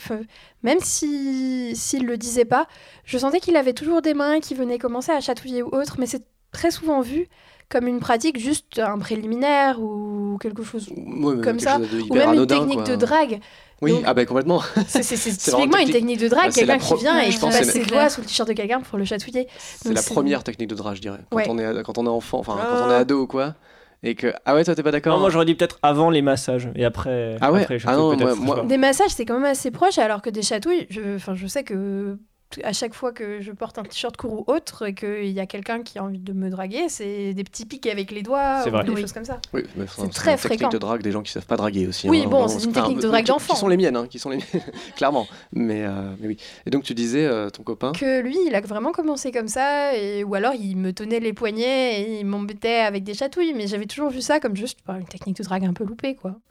B: même si s'il le disait pas, je sentais qu'il avait toujours des mains qui venaient commencer à chatouiller ou autre, mais c'est très souvent vu comme une pratique juste un préliminaire ou quelque chose,
A: Ouais,
B: comme
A: quelque
B: ça,
A: chose
B: ou même une technique
A: quoi.
B: de drague.
A: Oui,
B: Donc-
A: ah bah complètement.
B: C'est typiquement une
A: technique.
B: de drague,
A: Bah,
B: quelqu'un qui vient et qui passe ses doigts sous le t-shirt de quelqu'un pour le chatouiller?
A: C'est la première technique de drague, je dirais. Quand,
B: Ouais.
A: on est, quand on est enfant, enfin, quand
C: Ah.
A: on est ado ou quoi. Et que. Ah ouais, toi, t'es pas d'accord
C: Non, moi j'aurais dit peut-être avant les massages et après.
A: Ah ouais
C: après les
A: Ah non, moi- moi-.
B: Des massages, c'est quand même assez proche, alors que des chatouilles, je, enfin, je sais que à chaque fois que je porte un t-shirt court ou autre et qu'il y a quelqu'un qui a envie de me draguer, c'est des petits pics avec les doigts ou
C: vrai.
B: des
D: Oui.
B: choses comme ça.
A: Oui,
B: C'est très
A: une technique de drague des gens qui savent pas draguer aussi.
B: Oui,
A: hein,
B: bon, c'est une technique de drague d'enfant.
A: Qui sont les miennes, hein, qui sont les miennes, clairement. Mais, euh, mais oui. Et donc tu disais, euh, ton copain.
B: Que lui, il a vraiment commencé comme ça, et, ou alors il me tenait les poignets et il m'embêtait avec des chatouilles, mais j'avais toujours vu ça comme juste bah, une technique de drague un peu loupée, quoi.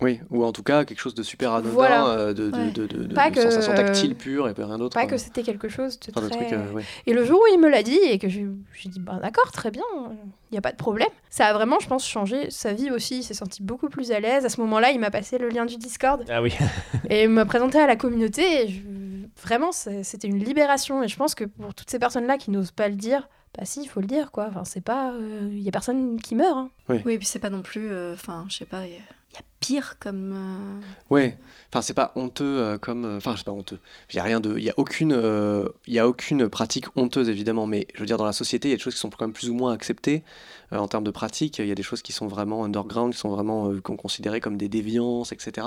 A: Oui, ou en tout cas quelque chose de super anodin,
B: Voilà.
A: euh, de,
D: Ouais.
A: de, de- de-
B: Pas
A: de
B: que-
A: sensation tactile pure et pas rien d'autre.
B: Pas
A: quoi.
B: que c'était quelque chose de
A: Enfin,
B: très...
A: euh, ouais.
B: Et le jour où il me l'a dit et que j'ai dit bah d'accord très bien, il n'y a pas de problème. Ça a vraiment je pense changé sa vie aussi, il s'est senti beaucoup plus à l'aise. À ce moment-là il m'a passé le lien du Discord
C: Ah oui.
B: et il m'a présenté à la communauté. Et je- Vraiment c'était une libération et je pense que pour toutes ces personnes-là qui n'osent pas le dire, bah si il faut le dire quoi. Enfin c'est pas, euh, il y a personne qui meurt. hein.
D: Oui, et puis c'est pas non plus. euh, Enfin, je sais pas, il y, a- il y a pire comme. euh,
A: Ouais, enfin c'est pas honteux euh, comme, euh, enfin c'est pas honteux. Il y a rien de, il y a aucune, euh, il y a aucune pratique honteuse évidemment, mais je veux dire dans la société il y a des choses qui sont quand même plus ou moins acceptées euh, en termes de pratique. Il y a des choses qui sont vraiment underground, qui sont vraiment euh, qu'on considérait comme des déviances, etc.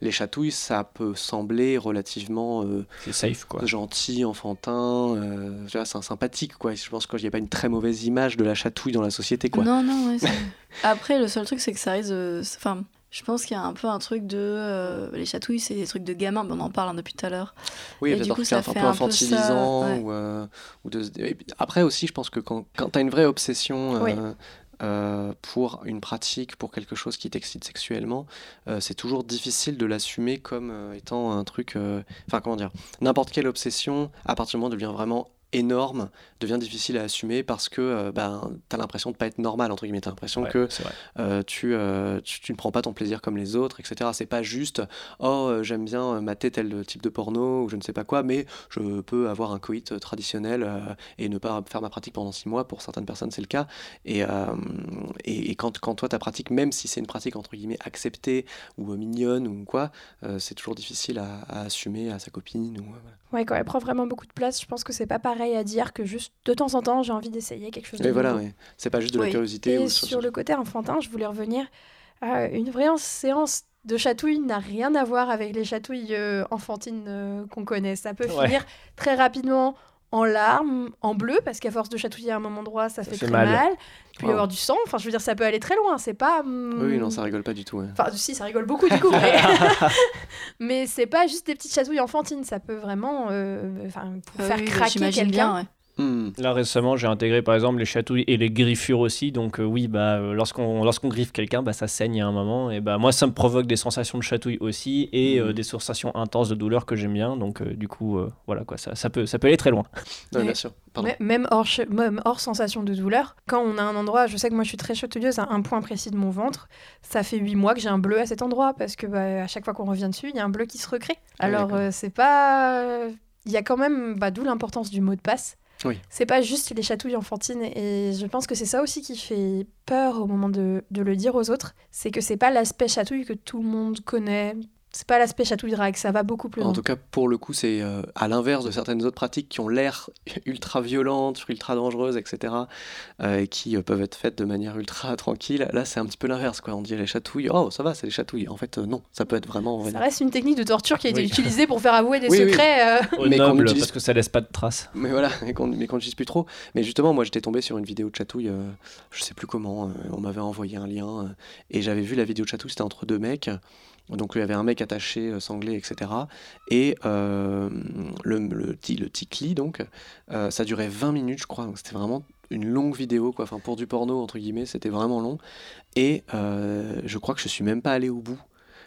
A: Les chatouilles, ça peut sembler relativement euh,
C: C'est safe quoi.
A: gentil, enfantin, euh, c'est un sympathique quoi. Je pense qu'il n'y a pas une très mauvaise image de la chatouille dans la société quoi.
D: Non, non, ouais, Après, le seul truc, c'est que ça risque de. Enfin, je pense qu'il y a un peu un truc de. euh, les chatouilles, c'est des trucs de gamin, mais on en parle hein, depuis tout à l'heure.
A: Oui,
D: Et du coup, ça
A: un
D: fait
A: peu
D: un peu ça,
A: infantilisant.
D: ouais.
A: ou, euh, ou de... Après aussi, je pense que quand, quand tu as une vraie obsession euh,
B: Oui.
A: euh, pour une pratique, pour quelque chose qui t'excite sexuellement, euh, c'est toujours difficile de l'assumer comme euh, étant un truc... Enfin, comment dire N'importe quelle obsession, à partir du moment où elle devient vraiment énorme devient difficile à assumer parce que euh, ben, tu as l'impression de pas être normal, entre guillemets. Tu as l'impression
C: Ouais,
A: que euh, tu, euh, tu, tu ne prends pas ton plaisir comme les autres, etc. C'est pas juste oh euh, j'aime bien euh, mater tel type de porno ou je ne sais pas quoi, mais je peux avoir un coït euh, traditionnel euh, et ne pas faire ma pratique pendant six mois. Pour certaines personnes, c'est le cas. Et, euh, et, et quand, quand toi ta pratique, même si c'est une pratique entre guillemets acceptée ou euh, mignonne ou quoi, euh, c'est toujours difficile à, à assumer à sa copine. Ou, euh, voilà.
B: Ouais, quand elle prend vraiment beaucoup de place, je pense que c'est pas pareil à dire que juste de temps en temps j'ai envie d'essayer quelque chose de
A: Et voilà, ouais. c'est pas juste de la
D: Oui.
A: curiosité.
B: Et
A: ou
B: sur le côté enfantin, je voulais revenir. à une vraie séance de chatouille n'a rien à voir avec les chatouilles euh, enfantines euh, qu'on connaît. Ça peut
C: Ouais.
B: finir très rapidement en larmes, en bleu, parce qu'à force de chatouiller à un moment droit, ça,
C: Ça
B: fait,
C: fait
B: très
C: mal.
B: mal. Il peut y
A: Wow.
B: avoir du sang. Enfin, je veux dire, ça peut aller très loin. C'est pas. hum,
A: Oui, non, ça rigole pas du tout. ouais.
B: Enfin, si, ça rigole beaucoup du coup. mais mais c'est pas juste des petites chatouilles enfantines. Ça peut vraiment euh, pour
D: Euh,
B: faire
D: oui, bah,
B: craquer quelqu'un.
D: bien, ouais.
A: Hmm.
C: Là récemment, j'ai intégré par exemple les chatouilles et les griffures aussi. Donc euh, oui, bah euh, lorsqu'on lorsqu'on griffe quelqu'un, bah ça saigne à un moment. Et bah moi, ça me provoque des sensations de chatouille aussi et euh,
A: Mhm.
C: des sensations intenses de douleur que j'aime bien. Donc euh, du coup, euh, voilà quoi, ça, ça peut ça peut aller très loin.
A: Bien sûr. Pardon.
B: Même hors, même hors sensation de douleur, quand on a un endroit, je sais que moi je suis très chatouilleuse à un point précis de mon ventre, ça fait huit mois que j'ai un bleu à cet endroit parce que bah, à chaque fois qu'on revient dessus, il y a un bleu qui se recrée.
A: Ah
B: Alors euh, c'est pas. Il y a quand même, bah, d'où l'importance du mot de passe. C'est pas juste les chatouilles enfantines et je pense que c'est ça aussi qui fait peur au moment de, de le dire aux autres, c'est que c'est pas l'aspect chatouille que tout le monde connaît. C'est pas l'aspect chatouille drague, ça va beaucoup plus
A: En
B: loin.
A: tout cas, pour le coup, c'est euh, à l'inverse de certaines autres pratiques qui ont l'air ultra violentes, ultra dangereuses, etc., euh, et qui euh, peuvent être faites de manière ultra tranquille. Là, c'est un petit peu l'inverse, quoi. On dit les chatouilles, oh, ça va, c'est les chatouilles. En fait, euh, non, ça peut être vraiment.
B: Ça reste une technique de torture qui a été
C: Oui.
B: utilisée pour faire avouer des
A: Oui, oui.
B: secrets. euh,
C: Au
A: Mais
C: noble,
A: utilise-
C: parce que ça laisse pas de traces.
A: Mais voilà, mais qu'on n'utilise plus trop. Mais justement, moi, j'étais tombé sur une vidéo de chatouille, euh, je sais plus comment, euh, on m'avait envoyé un lien, euh, et j'avais vu la vidéo de chatouille, c'était entre deux mecs. Donc, il y avait un mec attaché, euh, sanglé, etc. Et euh, le, le, le donc, euh, ça durait 20 minutes, je crois. C'était vraiment une longue vidéo, quoi. Enfin, pour du porno, entre guillemets, c'était vraiment long. Et je crois que je suis même pas allé au bout.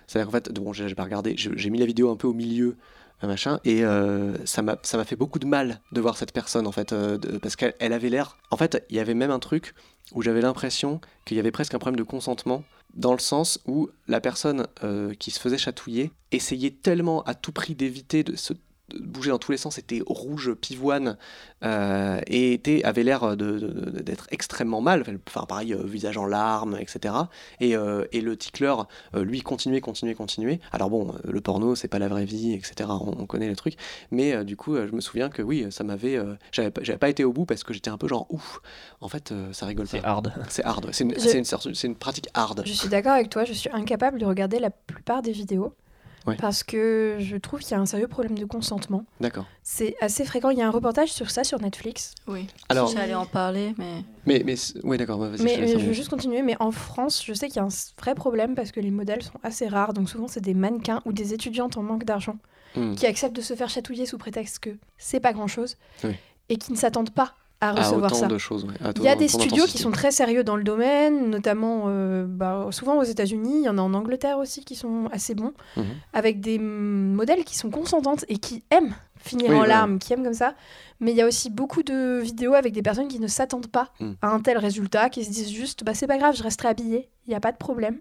A: C'est-à-dire qu'en fait, bon, j'ai pas regardé, j'ai mis la vidéo un peu au milieu, machin, et ça m'a ça m'a fait beaucoup de mal de voir cette personne, en fait, de- parce qu'elle elle avait l'air... En fait, il y avait même un truc où j'avais l'impression qu'il y avait presque un problème de consentement, dans le sens où la personne euh, qui se faisait chatouiller essayait tellement à tout prix d'éviter de bouger dans tous les sens, était rouge, pivoine, euh, et était, avait l'air de- de- d'être extrêmement mal, enfin pareil, euh, visage en larmes, etc. Et, euh, et le tickler, euh, lui, continuait, continuait, continuait. Alors bon, le porno, c'est pas la vraie vie, etc. On, on connaît les trucs. Mais euh, du coup, euh, je me souviens que oui, ça m'avait... euh, J'avais pas- j'avais pas été au bout parce que j'étais un peu genre, ouf, en fait, euh, ça rigole
C: C'est
A: pas.
C: hard.
A: C'est hard, c'est une,
B: Je-
A: c'est une une pratique hard.
B: Je suis d'accord avec toi, je suis incapable de regarder la plupart des vidéos.
A: Ouais.
B: Parce que je trouve qu'il y a un sérieux problème de consentement.
A: D'accord.
B: C'est assez fréquent. Il y a un reportage sur ça sur Netflix.
D: Oui.
A: Alors-
D: J'allais en parler, mais.
A: Mais, mais ouais, d'accord,
B: Mais
A: je
B: je veux juste continuer. Mais en France, je sais qu'il y a un vrai problème parce que les modèles sont assez rares. Donc souvent, c'est des mannequins ou des étudiantes en manque d'argent
A: Hmm.
B: qui acceptent de se faire chatouiller sous prétexte que c'est pas grand-chose
A: Oui.
B: et qui ne s'attendent pas à recevoir ça.
A: de choses. ouais, à
B: Il y a des studios qui sont très sérieux dans le domaine, notamment euh, bah, souvent aux États-Unis, il y en a en Angleterre aussi qui sont assez bons,
A: Mhm.
B: avec des modèles qui sont consentantes et qui aiment finir
A: Oui,
B: en larmes, qui aiment comme ça. Mais il y a aussi beaucoup de vidéos avec des personnes qui ne s'attendent pas
A: Mm.
B: à un tel résultat, qui se disent juste bah, c'est pas grave, je resterai habillée, il n'y a pas de problème.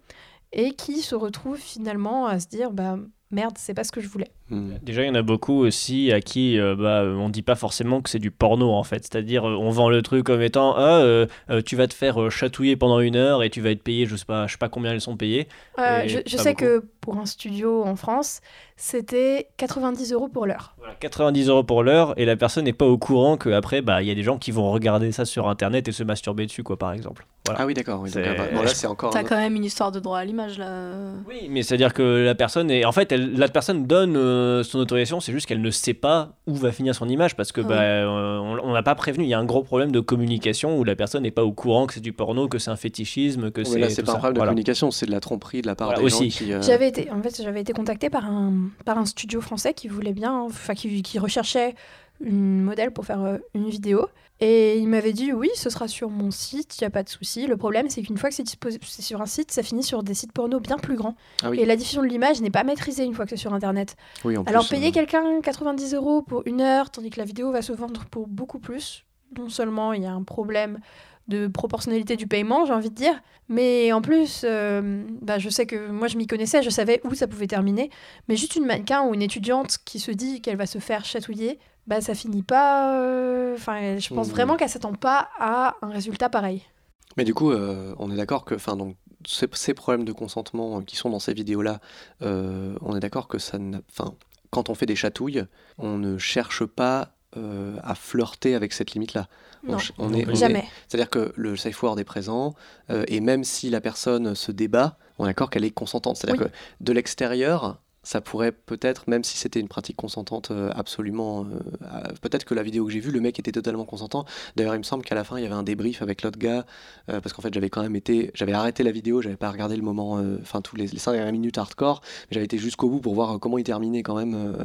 B: Et qui se retrouvent finalement à se dire bah merde, c'est pas ce que je voulais.
A: Hmm.
C: Déjà, il y en a beaucoup aussi à qui euh, bah, euh, on dit pas forcément que c'est du porno en fait. C'est-à-dire, euh, on vend le truc comme étant ah, euh, euh, tu vas te faire chatouiller pendant une heure et tu vas être payé, je sais pas, je sais pas combien elles sont payées.
B: Euh, je sais
C: beaucoup.
B: que pour un studio en France, c'était 90 euros pour l'heure.
C: Voilà, 90 euros pour l'heure et la personne n'est pas au courant qu'après, bah, il y a des gens qui vont regarder ça sur internet et se masturber dessus, quoi, par exemple. Voilà.
A: Ah oui, d'accord. Oui, ah bah, bon, là, c'est encore.
D: T'as
A: un-
D: quand même une histoire de droit à l'image là.
C: Oui, mais c'est-à-dire que la personne est. En fait, elle- la personne donne euh, son autorisation, c'est juste qu'elle ne sait pas où va finir son image parce que
D: Ah
C: bah, euh, on n'a pas prévenu. Il y a un gros problème de communication où la personne n'est pas au courant que c'est du porno, que c'est un fétichisme, que c'est.
A: là, c'est pas un
C: ça.
A: problème de
C: Voilà.
A: communication, c'est de la tromperie de la part
C: Voilà,
A: des
C: aussi.
A: gens qui. euh,
B: J'avais été, en fait, j'avais été contactée par un, par un studio français qui voulait bien, enfin, qui, qui recherchait une modèle pour faire euh, une vidéo. Et il m'avait dit oui, ce sera sur mon site, il n'y a pas de souci. Le problème, c'est qu'une fois que c'est sur un site, ça finit sur des sites porno bien plus grands.
A: Ah oui.
B: Et la diffusion de l'image n'est pas maîtrisée une fois que c'est sur Internet.
A: Oui, en
B: Alors
A: plus,
B: payer
A: euh,
B: quelqu'un 90 euros pour une heure, tandis que la vidéo va se vendre pour beaucoup plus. Non seulement il y a un problème de proportionnalité du paiement, j'ai envie de dire, mais en plus, euh, bah, je sais que moi je m'y connaissais, je savais où ça pouvait terminer, mais juste une mannequin ou une étudiante qui se dit qu'elle va se faire chatouiller, bah ça finit pas. euh, Enfin, je pense
A: Mhm.
B: vraiment qu'elle s'attend pas à un résultat pareil.
A: Mais du coup, euh, on est d'accord que, enfin, donc, ces, ces problèmes de consentement qui sont dans ces vidéos-là, on est d'accord que ça, n'a- enfin, quand on fait des chatouilles, on ne cherche pas euh, à flirter avec cette limite-là. On est, on
B: jamais.
A: C'est-à-dire que le safe word est présent, euh, et même si la personne se débat, on est d'accord qu'elle est consentante. C'est-à-dire
B: Oui.
A: que de l'extérieur, ça pourrait peut-être, même si c'était une pratique consentante euh, absolument, euh, peut-être que la vidéo que j'ai vue, le mec était totalement consentant. D'ailleurs, il me semble qu'à la fin, il y avait un débrief avec l'autre gars, euh, parce qu'en fait, j'avais quand même été, j'avais arrêté la vidéo, j'avais pas regardé le moment, enfin, tous les, les 5 dernières minutes hardcore, mais j'avais été jusqu'au bout pour voir comment il terminait quand même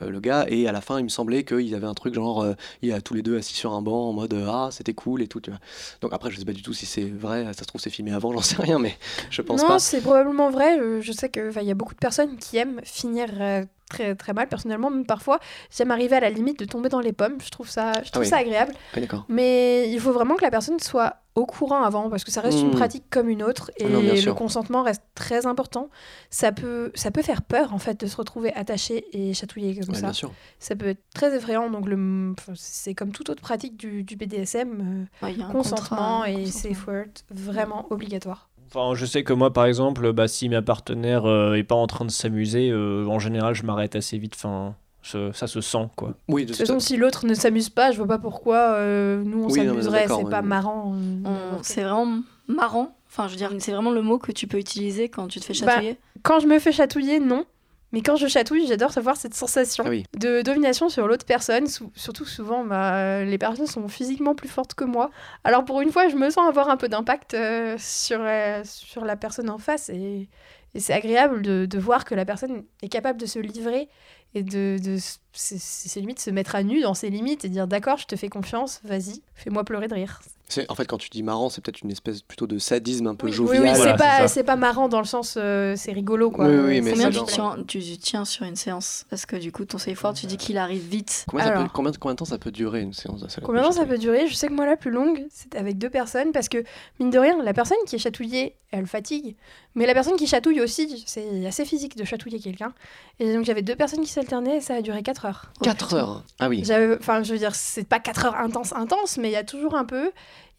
A: le gars, et à la fin, il me semblait qu'ils avaient un truc genre, il y a tous les deux assis sur un banc en mode ah, c'était cool et tout, tu vois. Donc après, je sais pas du tout si c'est vrai, ça se trouve, c'est filmé avant, j'en sais rien, mais je pense
B: non,
A: pas.
B: c'est probablement vrai. Je sais qu'il y a beaucoup de personnes qui aiment finir euh, très, très mal. Personnellement, même parfois, j'aime arriver à la limite de tomber dans les pommes. Je trouve ça, je trouve
A: oui.
B: ça agréable.
A: Oui, d'accord.
B: Mais il faut vraiment que la personne soit au courant avant, parce que ça reste une
A: Mhm.
B: pratique comme une autre. Et
A: Non, bien
B: le consentement reste très important. Ça peut, ça peut faire peur, en fait, de se retrouver attaché et chatouillé comme
A: Ouais,
B: ça.
A: bien sûr.
B: Ça peut être très effrayant. Donc, le, c'est comme toute autre pratique du, du BDSM. euh,
D: Ouais, il y a un
B: consentement
D: contrat,
B: et
D: consentement.
B: safe word, vraiment obligatoire.
C: Enfin, je sais que moi, par exemple, bah, si ma partenaire euh, est pas en train de s'amuser, euh, en général, je m'arrête assez vite. Enfin, ce- ça se sent, quoi.
A: Oui, de
B: De toute façon, si l'autre ne s'amuse pas, je vois pas pourquoi euh, nous on
A: Oui,
B: s'amuserait. C'est pas marrant. euh,
D: On- C'est vraiment marrant. Enfin, je veux dire, c'est vraiment le mot que tu peux utiliser quand tu te fais
B: Bah,
D: chatouiller.
B: Quand je me fais chatouiller, non. Mais quand je chatouille, j'adore savoir cette sensation
A: Ah oui.
B: de domination sur l'autre personne. Sou- surtout souvent, bah, les personnes sont physiquement plus fortes que moi. Alors pour une fois, je me sens avoir un peu d'impact euh, sur, euh, sur la personne en face. Et, et c'est agréable de, de voir que la personne est capable de se livrer et de, de c'est c'est limite se mettre à nu dans ses limites et dire d'accord, je te fais confiance, vas-y, fais-moi pleurer de rire.
A: C'est- En fait, quand tu dis marrant, c'est peut-être une espèce plutôt de sadisme un peu
B: Oui,
A: jovial.
B: oui, oui,
C: Voilà,
B: c'est pas,
C: c'est ça.
B: c'est pas marrant dans le sens euh, c'est rigolo quoi.
A: Oui, oui, mais
B: C'est
D: Combien
A: ça
D: tu tiens, tu tiens sur une séance Parce que du coup, ton word, tu dis qu'il arrive vite.
A: Combien, ça peut-
B: Alors.
A: combien, combien de temps ça peut durer une séance
B: Combien de temps ça peut durer? Je sais que moi la plus longue, c'était avec deux personnes parce que mine de rien, la personne qui est chatouillée, elle fatigue, mais la personne qui chatouille aussi, c'est assez physique de chatouiller quelqu'un. Et donc j'avais deux personnes qui s'alternaient et ça a duré 4 heures.
A: 4 heures Ah oui.
B: J'avais, enfin je veux dire, c'est pas 4 heures intenses intenses, mais il y a toujours un peu,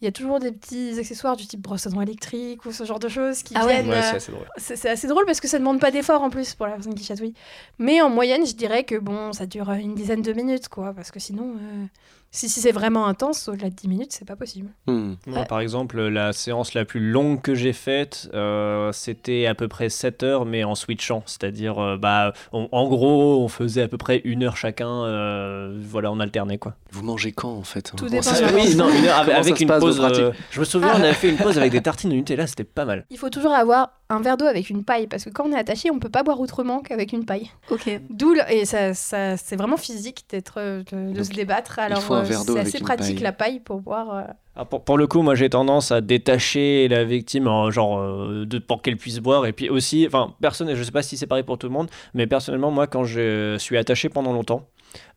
B: il y a toujours des petits accessoires du type brosse à dents électrique ou ce genre de choses qui
D: Ah ouais
B: viennent. euh,
C: assez drôle.
B: c'est c'est assez drôle parce que ça demande pas d'effort en plus pour la personne qui chatouille. Mais en moyenne, je dirais que bon, ça dure une dizaine de minutes, quoi. Parce que sinon, euh, si, si c'est vraiment intense, au-delà de 10 minutes, c'est pas possible.
A: Hmm.
C: Moi,
D: Ouais.
C: par exemple, la séance la plus longue que j'ai faite, euh, c'était à peu près 7 heures, mais en switchant. C'est-à-dire, euh, bah, on- en gros, on faisait à peu près une heure chacun. euh, voilà, on alternait, quoi.
A: Vous mangez quand en fait
B: Tout dépend
A: ça-
B: de la
C: oui, non, une heure avec, une pause. euh, je me souviens,
B: Ah.
C: on avait fait une pause avec des tartines de Nutella, c'était pas mal.
B: Il faut toujours avoir un verre d'eau avec une paille parce que quand on est attaché, on peut pas boire autrement qu'avec une paille.
D: Ok.
B: D'où et ça, ça c'est vraiment physique d'être de, de
A: Donc,
B: se débattre. Alors
A: faut un verre d'eau
B: c'est assez pratique
A: paille.
B: la paille pour boire. euh,
C: Ah, pour, pour le coup, moi j'ai tendance à détacher la victime, en, genre euh, de, pour qu'elle puisse boire. Et puis aussi, enfin, personne, je sais pas si c'est pareil pour tout le monde, mais personnellement, moi quand je suis attaché pendant longtemps,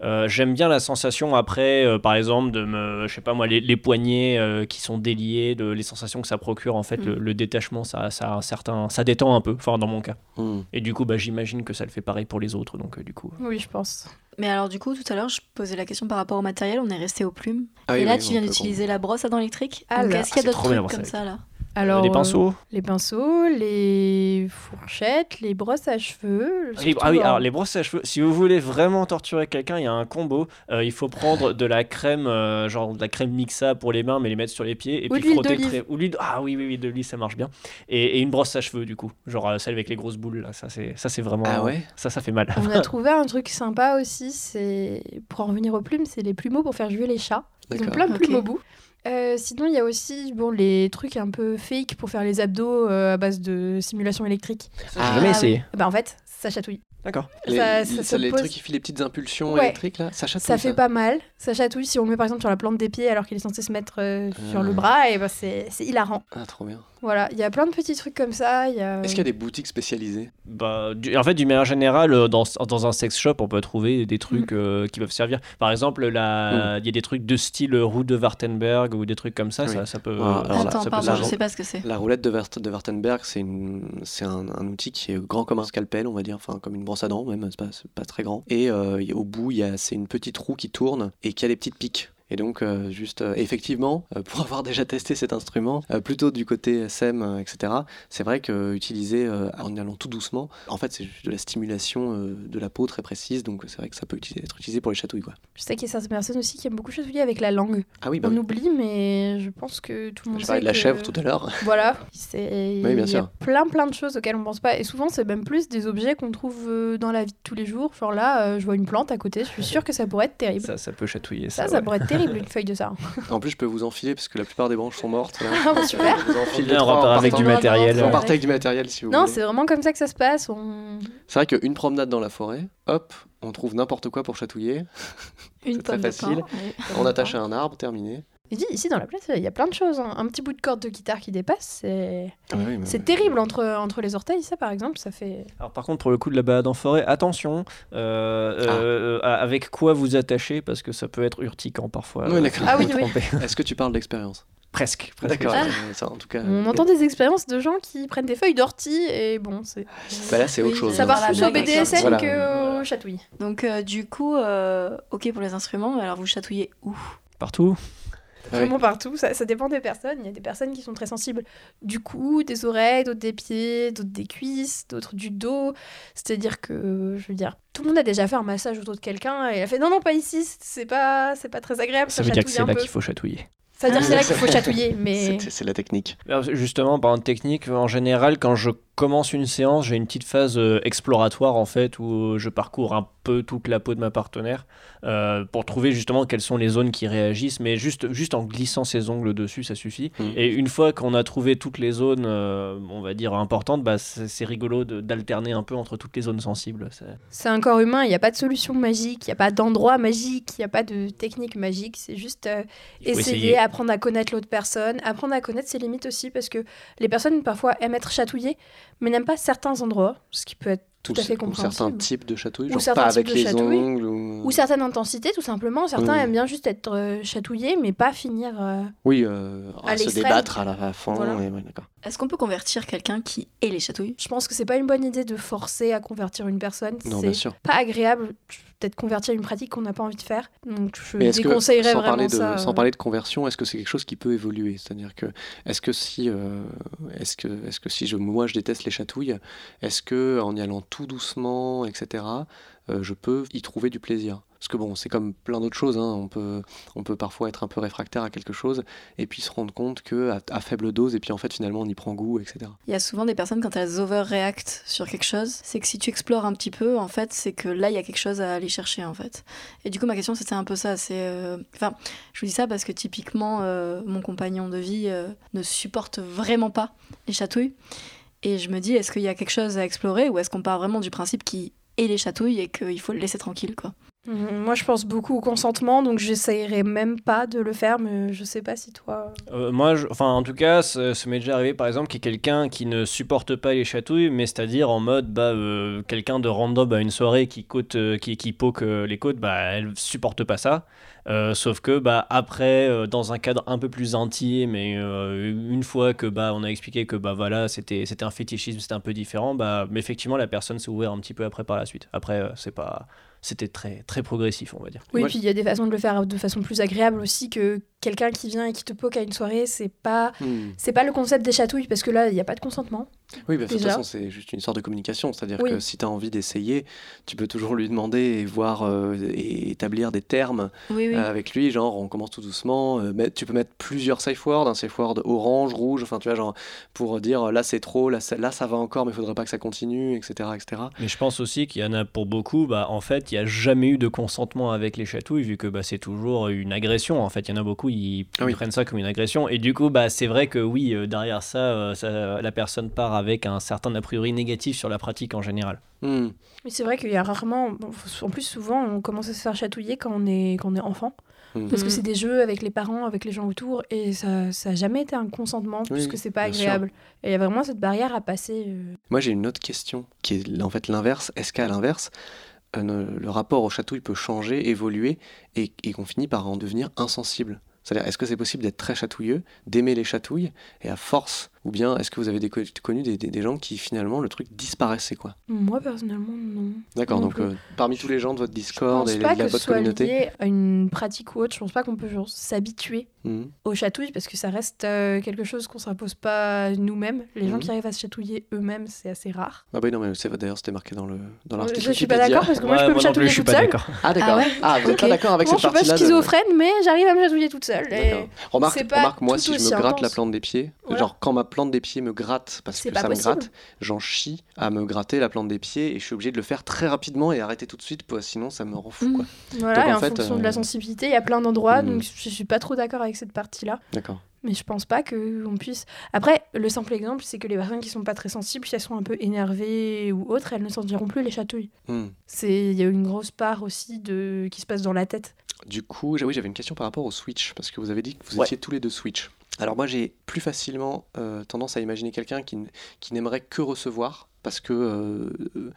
C: euh, j'aime bien la sensation après, euh, par exemple, de me, je sais pas moi, les, les poignets euh, qui sont déliés, de, les sensations que ça procure, en fait,
D: Mm.
C: le, le détachement, ça, ça, a un certain, ça détend un peu, enfin dans mon cas.
A: Hmm.
C: Et du coup, bah, j'imagine que ça le fait pareil pour les autres, donc euh, du coup.
B: Oui, je pense.
D: Mais alors, du coup, tout à l'heure, je posais la question par rapport au matériel. On est resté aux plumes.
A: Ah oui,
D: Et là,
A: oui,
D: tu viens d'utiliser la brosse à dents électriques.
B: Alors,
D: Donc, est-ce qu'il y a d'autres trucs comme ça là?
B: Alors, euh,
C: pinceaux
B: les pinceaux, les fourchettes, les brosses à cheveux.
C: Les- ah oui,
B: en-
C: alors les brosses à cheveux, si vous voulez vraiment torturer quelqu'un, il y a un combo. Euh, il faut prendre de la crème, euh, genre de la crème mixa pour les mains, mais les mettre sur les pieds. Et
B: Ou
C: puis frotter très. Ou l'huile- Ah oui, oui, oui, de l'huile, ça marche bien. Et, et une brosse à cheveux, du coup. Genre euh, celle avec les grosses boules, là. Ça, c'est, vraiment.
A: Ah ouais?
C: Ça, ça fait mal.
B: On a trouvé un truc sympa aussi, c'est pour en revenir aux plumes, c'est les plumeaux pour faire jouer les chats. Ils ont plein de plumes au bout. Euh, sinon, il y a aussi bon, les trucs un peu fake pour faire les abdos euh, à base de simulation électrique.
C: J'ai
A: Ah,
C: jamais
B: Ah
C: essayé.
B: Bah, en fait, ça chatouille.
C: D'accord.
A: Les,
B: Ça-
A: les-
B: ça
A: ça,
B: se
A: les
B: pose-
A: trucs qui filent les petites impulsions
B: Ouais.
A: électriques là, ça chatouille.
B: Ça fait pas mal, ça chatouille. Si on le met par exemple sur la plante des pieds alors qu'il est censé se mettre euh, sur le bras, et ben c'est c'est hilarant.
A: Ah, trop bien.
B: Voilà, il y a plein de petits trucs comme ça. il Y a...
A: Est-ce qu'il y a des boutiques spécialisées?
C: Bah, du- en fait, d'une manière générale, euh, dans, dans un sex shop, on peut trouver des trucs euh, qui peuvent servir. Par exemple, la- il y a des trucs de style roue de Wartenberg ou des trucs comme ça,
A: Oui.
C: ça, ça peut.
A: Ah, alors là,
D: Attends,
C: ça peut
D: pardon,
C: servir.
D: je sais pas ce que c'est.
A: La roulette de, Wart- de Wartenberg, c'est une- c'est un, un outil qui est grand comme un scalpel, on va dire, enfin comme une brosse à dents même, c'est pas, c'est pas très grand. Et euh, au bout, il y a- c'est une petite roue qui tourne et qui a des petites piques. Et donc, euh, juste, euh, effectivement, euh, pour avoir déjà testé cet instrument, euh, plutôt du côté SM, euh, etc., c'est vrai que utiliser euh, en y allant tout doucement, en fait, c'est juste de la stimulation euh, de la peau très précise, donc c'est vrai que ça peut utiliser- être utilisé pour les chatouilles, quoi.
B: Je sais qu'il y a certaines personnes aussi qui aiment beaucoup chatouiller avec la langue.
A: Ah oui, bah
B: On
A: oui.
B: oublie, mais je pense que tout le monde
A: Je
B: sait
A: parlais de la
B: que-
A: chèvre tout à l'heure.
B: Voilà,
A: Oui, bien
B: il y a
A: sûr.
B: plein plein de choses auxquelles on pense pas et souvent c'est même plus des objets qu'on trouve dans la vie de tous les jours. Genre là, euh, je vois une plante à côté, je suis sûre que ça pourrait être terrible. Ça,
C: Ça, ça peut chatouiller.
B: ça,
C: Ça, ouais.
B: pourrait être terrible une feuille de ça.
A: En plus, je peux vous enfiler parce que la plupart des branches sont mortes. là.
B: Ah, super.
A: Je vous enfile
C: Bien,
A: deux,
C: on repart avec du matériel.
A: On
B: Ouais.
A: part avec du matériel si vous
B: Non,
A: voulez.
B: c'est vraiment comme ça que ça se passe. On...
A: C'est vrai qu'une promenade dans la forêt, hop, on trouve n'importe quoi pour chatouiller.
D: Une
A: C'est très
D: de
A: facile.
D: pain, oui.
A: On attache à un arbre, terminé.
B: Et dit, ici dans la place, il y a plein de choses. hein. Un petit bout de corde de guitare qui dépasse, c'est
A: Ah oui, mais-
B: c'est terrible entre, entre les orteils, ça par exemple, ça fait.
C: Alors, par contre, pour le coup de la balade en forêt, attention euh,
A: Ah.
C: euh, à- avec quoi vous attachez parce que ça peut être urticant parfois.
A: Oui,
C: euh,
B: Ah oui, oui.
A: Est-ce que tu parles d'expérience
C: presque. presque.
A: D'accord.
B: Ah.
A: ça, en tout cas.
B: On entend des expériences de gens qui prennent des feuilles d'ortie et bon, c'est.
A: Bah là, c'est autre chose.
B: Ça part
D: la
B: plus au BDSM
A: Voilà.
B: que au chatouille.
D: Donc euh, du coup, euh, ok pour les instruments, mais alors vous chatouillez où?
C: Partout.
A: Ouais.
B: Vraiment partout, ça, ça dépend des personnes. Il y a des personnes qui sont très sensibles du cou, des oreilles, d'autres des pieds, d'autres des cuisses, d'autres du dos. C'est-à-dire que, je veux dire, tout le monde a déjà fait un massage autour de quelqu'un et a fait non, non, pas ici, c'est pas, c'est pas très agréable.
C: Ça veut dire que c'est là qu'il faut chatouiller.
B: Ça veut dire que c'est là qu'il faut chatouiller, mais.
A: C'est la technique.
C: Alors, Justement, par une technique, en général, quand je commence une séance, j'ai une petite phase euh, exploratoire en fait où je parcours un peu toute la peau de ma partenaire euh, pour trouver justement quelles sont les zones qui réagissent, mais juste, juste en glissant ses ongles dessus, ça suffit.
A: Mm.
C: Et une fois qu'on a trouvé toutes les zones, euh, on va dire importantes, bah, c'est c'est rigolo de- d'alterner un peu entre toutes les zones sensibles. C'est-
B: C'est un corps humain, il n'y a pas de solution magique, il n'y a pas d'endroit magique, il n'y a pas de technique magique. C'est juste euh, essayer,
C: essayer.
B: apprendre à connaître l'autre personne, apprendre à connaître ses limites aussi, parce que les personnes parfois aiment être chatouillées, mais n'aiment pas certains endroits, ce qui peut être tout
A: Ou
B: à fait
A: c- ou certains
B: compréhensible.
A: types de chatouilles,
B: Ou
A: genre
B: certains
A: pas
B: types
A: avec
B: de
A: les
B: chatouilles.
A: ongles. Ou,
B: Ou certaines intensités, tout simplement. Certains
A: Oui.
B: aiment bien juste être euh, chatouillés, mais pas finir. euh,
A: Oui, euh,
B: À
A: à se débattre à la.
B: Voilà.
A: ouais, d'accord.
D: Est-ce qu'on peut convertir quelqu'un qui est les chatouilles?
B: Je pense que c'est pas une bonne idée de forcer à convertir une personne.
A: Non, bien
B: C'est
A: sûr.
B: pas agréable, peut-être convertir une pratique qu'on n'a pas envie de faire. Donc je
A: que,
B: déconseillerais
A: sans
B: vraiment
A: parler, de,
B: ça.
A: sans parler de conversion, est-ce que c'est quelque chose qui peut évoluer? C'est-à-dire que, est-ce que si, euh, est-ce que, est-ce que si je, moi je déteste les chatouilles, est-ce que en y allant tout doucement, etc., euh, je peux y trouver du plaisir? Parce que bon, c'est comme plein d'autres choses. hein, On peut, on peut parfois être un peu réfractaire à quelque chose et puis se rendre compte que à, faible dose et puis en fait finalement on y prend goût, etc.
D: Il y a souvent des personnes quand elles overreact sur quelque chose, c'est que si tu explores un petit peu, en fait, c'est que là il y a quelque chose à aller chercher en fait. Et du coup ma question c'était un peu ça, c'est, euh, enfin, je vous dis ça parce que typiquement euh, mon compagnon de vie euh, ne supporte vraiment pas les chatouilles. Et je me dis, est-ce qu'il y a quelque chose à explorer ou est-ce qu'on part vraiment du principe qu'il est les chatouilles et qu'il faut le laisser tranquille quoi?
B: Moi, je pense beaucoup au consentement, donc j'essayerais même pas de le faire, mais je sais pas si toi.
C: Euh, moi, je- enfin, en tout cas, ça m'est déjà arrivé, par exemple, qu'il y ait quelqu'un qui ne supporte pas les chatouilles, mais c'est-à-dire en mode, bah, euh, quelqu'un de random à une soirée qui côte, euh, qui, qui poke euh, les côtes, bah, elle supporte pas ça. Euh, sauf que, bah, après, euh, dans un cadre un peu plus intime, et euh, une fois que, bah, on a expliqué que, bah, voilà, c'était, un fétichisme, c'était un peu différent, bah, mais effectivement, la personne s'est ouverte un petit peu après par la suite. Après, euh, c'est pas, c'était très, très progressif, on va dire.
B: Oui,
A: Ouais.
B: puis il y a des façons de le faire de façon plus agréable aussi que quelqu'un qui vient et qui te poke à une soirée, c'est pas.
A: Hmm.
B: C'est pas le concept des chatouilles parce que là, il n'y a pas de consentement.
A: Oui, bah, de toute façon, c'est juste une sorte de communication. C'est-à-dire
B: Oui.
A: que si tu as envie d'essayer, tu peux toujours lui demander et voir euh, et établir des termes
D: Oui, oui.
A: euh, avec lui. Genre, on commence tout doucement. euh, mais tu peux mettre plusieurs safe words, un safe word orange, rouge, enfin, tu vois, genre, pour dire là c'est trop, là, ça- là ça va encore, mais il faudrait pas que ça continue, etc. etc.
C: Mais je pense aussi qu'il y en a pour beaucoup, bah, en fait, il n'y a jamais eu de consentement avec les chatouilles, vu que bah, c'est toujours une agression. En fait, il y en a beaucoup, ils,
A: Ah oui.
C: ils prennent ça comme une agression. Et du coup, bah, c'est vrai que oui, euh, derrière ça, euh, ça, la personne part avec un certain a priori négatif sur la pratique en général.
A: Hmm.
B: Mais c'est vrai qu'il y a rarement. En plus, souvent, on commence à se faire chatouiller quand on est, quand on est enfant.
A: Hmm.
B: Parce que
D: Mhm.
B: c'est des jeux avec les parents, avec les gens autour, et ça n'a jamais été un consentement,
A: Oui,
B: puisque c'est pas
A: sûr.
B: agréable. Et il y a vraiment cette barrière à passer. euh.
A: Moi, j'ai une autre question qui est en fait l'inverse. Est-ce qu'à l'inverse, le rapport au chatouille peut changer, évoluer et, et qu'on finit par en devenir insensible? C'est-à-dire, est-ce que c'est possible d'être très chatouilleux, d'aimer les chatouilles, et à force, ou bien est-ce que vous avez des connu des, des- des gens qui finalement le truc disparaissait quoi?
B: Moi, personnellement, non.
A: D'accord, donc euh, parmi tous les gens de votre
B: Je
A: Discord
B: pense
A: et
B: pas
A: de la
B: que ce soit
A: communauté,
B: lié à une pratique ou autre. Je pense pas qu'on peut genre, s'habituer
A: Mhm.
B: aux chatouilles parce que ça reste euh, quelque chose qu'on s'impose pas nous-mêmes. Les gens
A: Mhm.
B: qui arrivent à se chatouiller eux-mêmes, c'est assez rare.
A: Ah bah oui, non, mais c'est d'ailleurs c'était marqué dans le dans
B: Euh,
A: l'article.
B: je suis pas d'accord parce que moi je
C: Ouais,
B: peux me
C: non plus,
B: chatouiller
C: je
B: toute seule.
A: Ah d'accord.
D: Ah ouais
A: Ah, vous êtes pas d'accord avec
B: Moi,
A: cette
B: je suis pas
A: partie-là de-
B: schizophrène, mais j'arrive à me chatouiller toute seule. et.
A: Remarque, remarque, moi, si je me gratte la plante des pieds, genre quand ma plante des pieds me gratte parce que ça
B: possible.
A: me gratte, j'en chie à me gratter la plante des pieds et je suis obligé de le faire très rapidement et arrêter tout de suite, parce sinon ça me rend fou.
D: Mm.
A: Quoi.
B: Voilà,
A: Donc,
B: et
A: en
B: en,
A: fait,
B: fonction de
A: euh,
B: la sensibilité, il y a plein d'endroits, donc je suis pas trop d'accord avec cette partie-là.
A: D'accord.
B: Mais je pense pas qu'on puisse. Après, le simple exemple, c'est que les personnes qui sont pas très sensibles, si elles sont un peu énervées ou autres, elles ne sentiront plus les chatouilles.
A: Hmm.
B: C'est il y a une grosse part aussi de qui se passe dans la tête.
A: Du coup, oui, j'avais une question par rapport au Switch, parce que vous avez dit que vous
C: Ouais.
A: étiez tous les deux Switch. Alors moi, j'ai plus facilement euh, tendance à imaginer quelqu'un qui, qui n'aimerait que recevoir, parce que euh,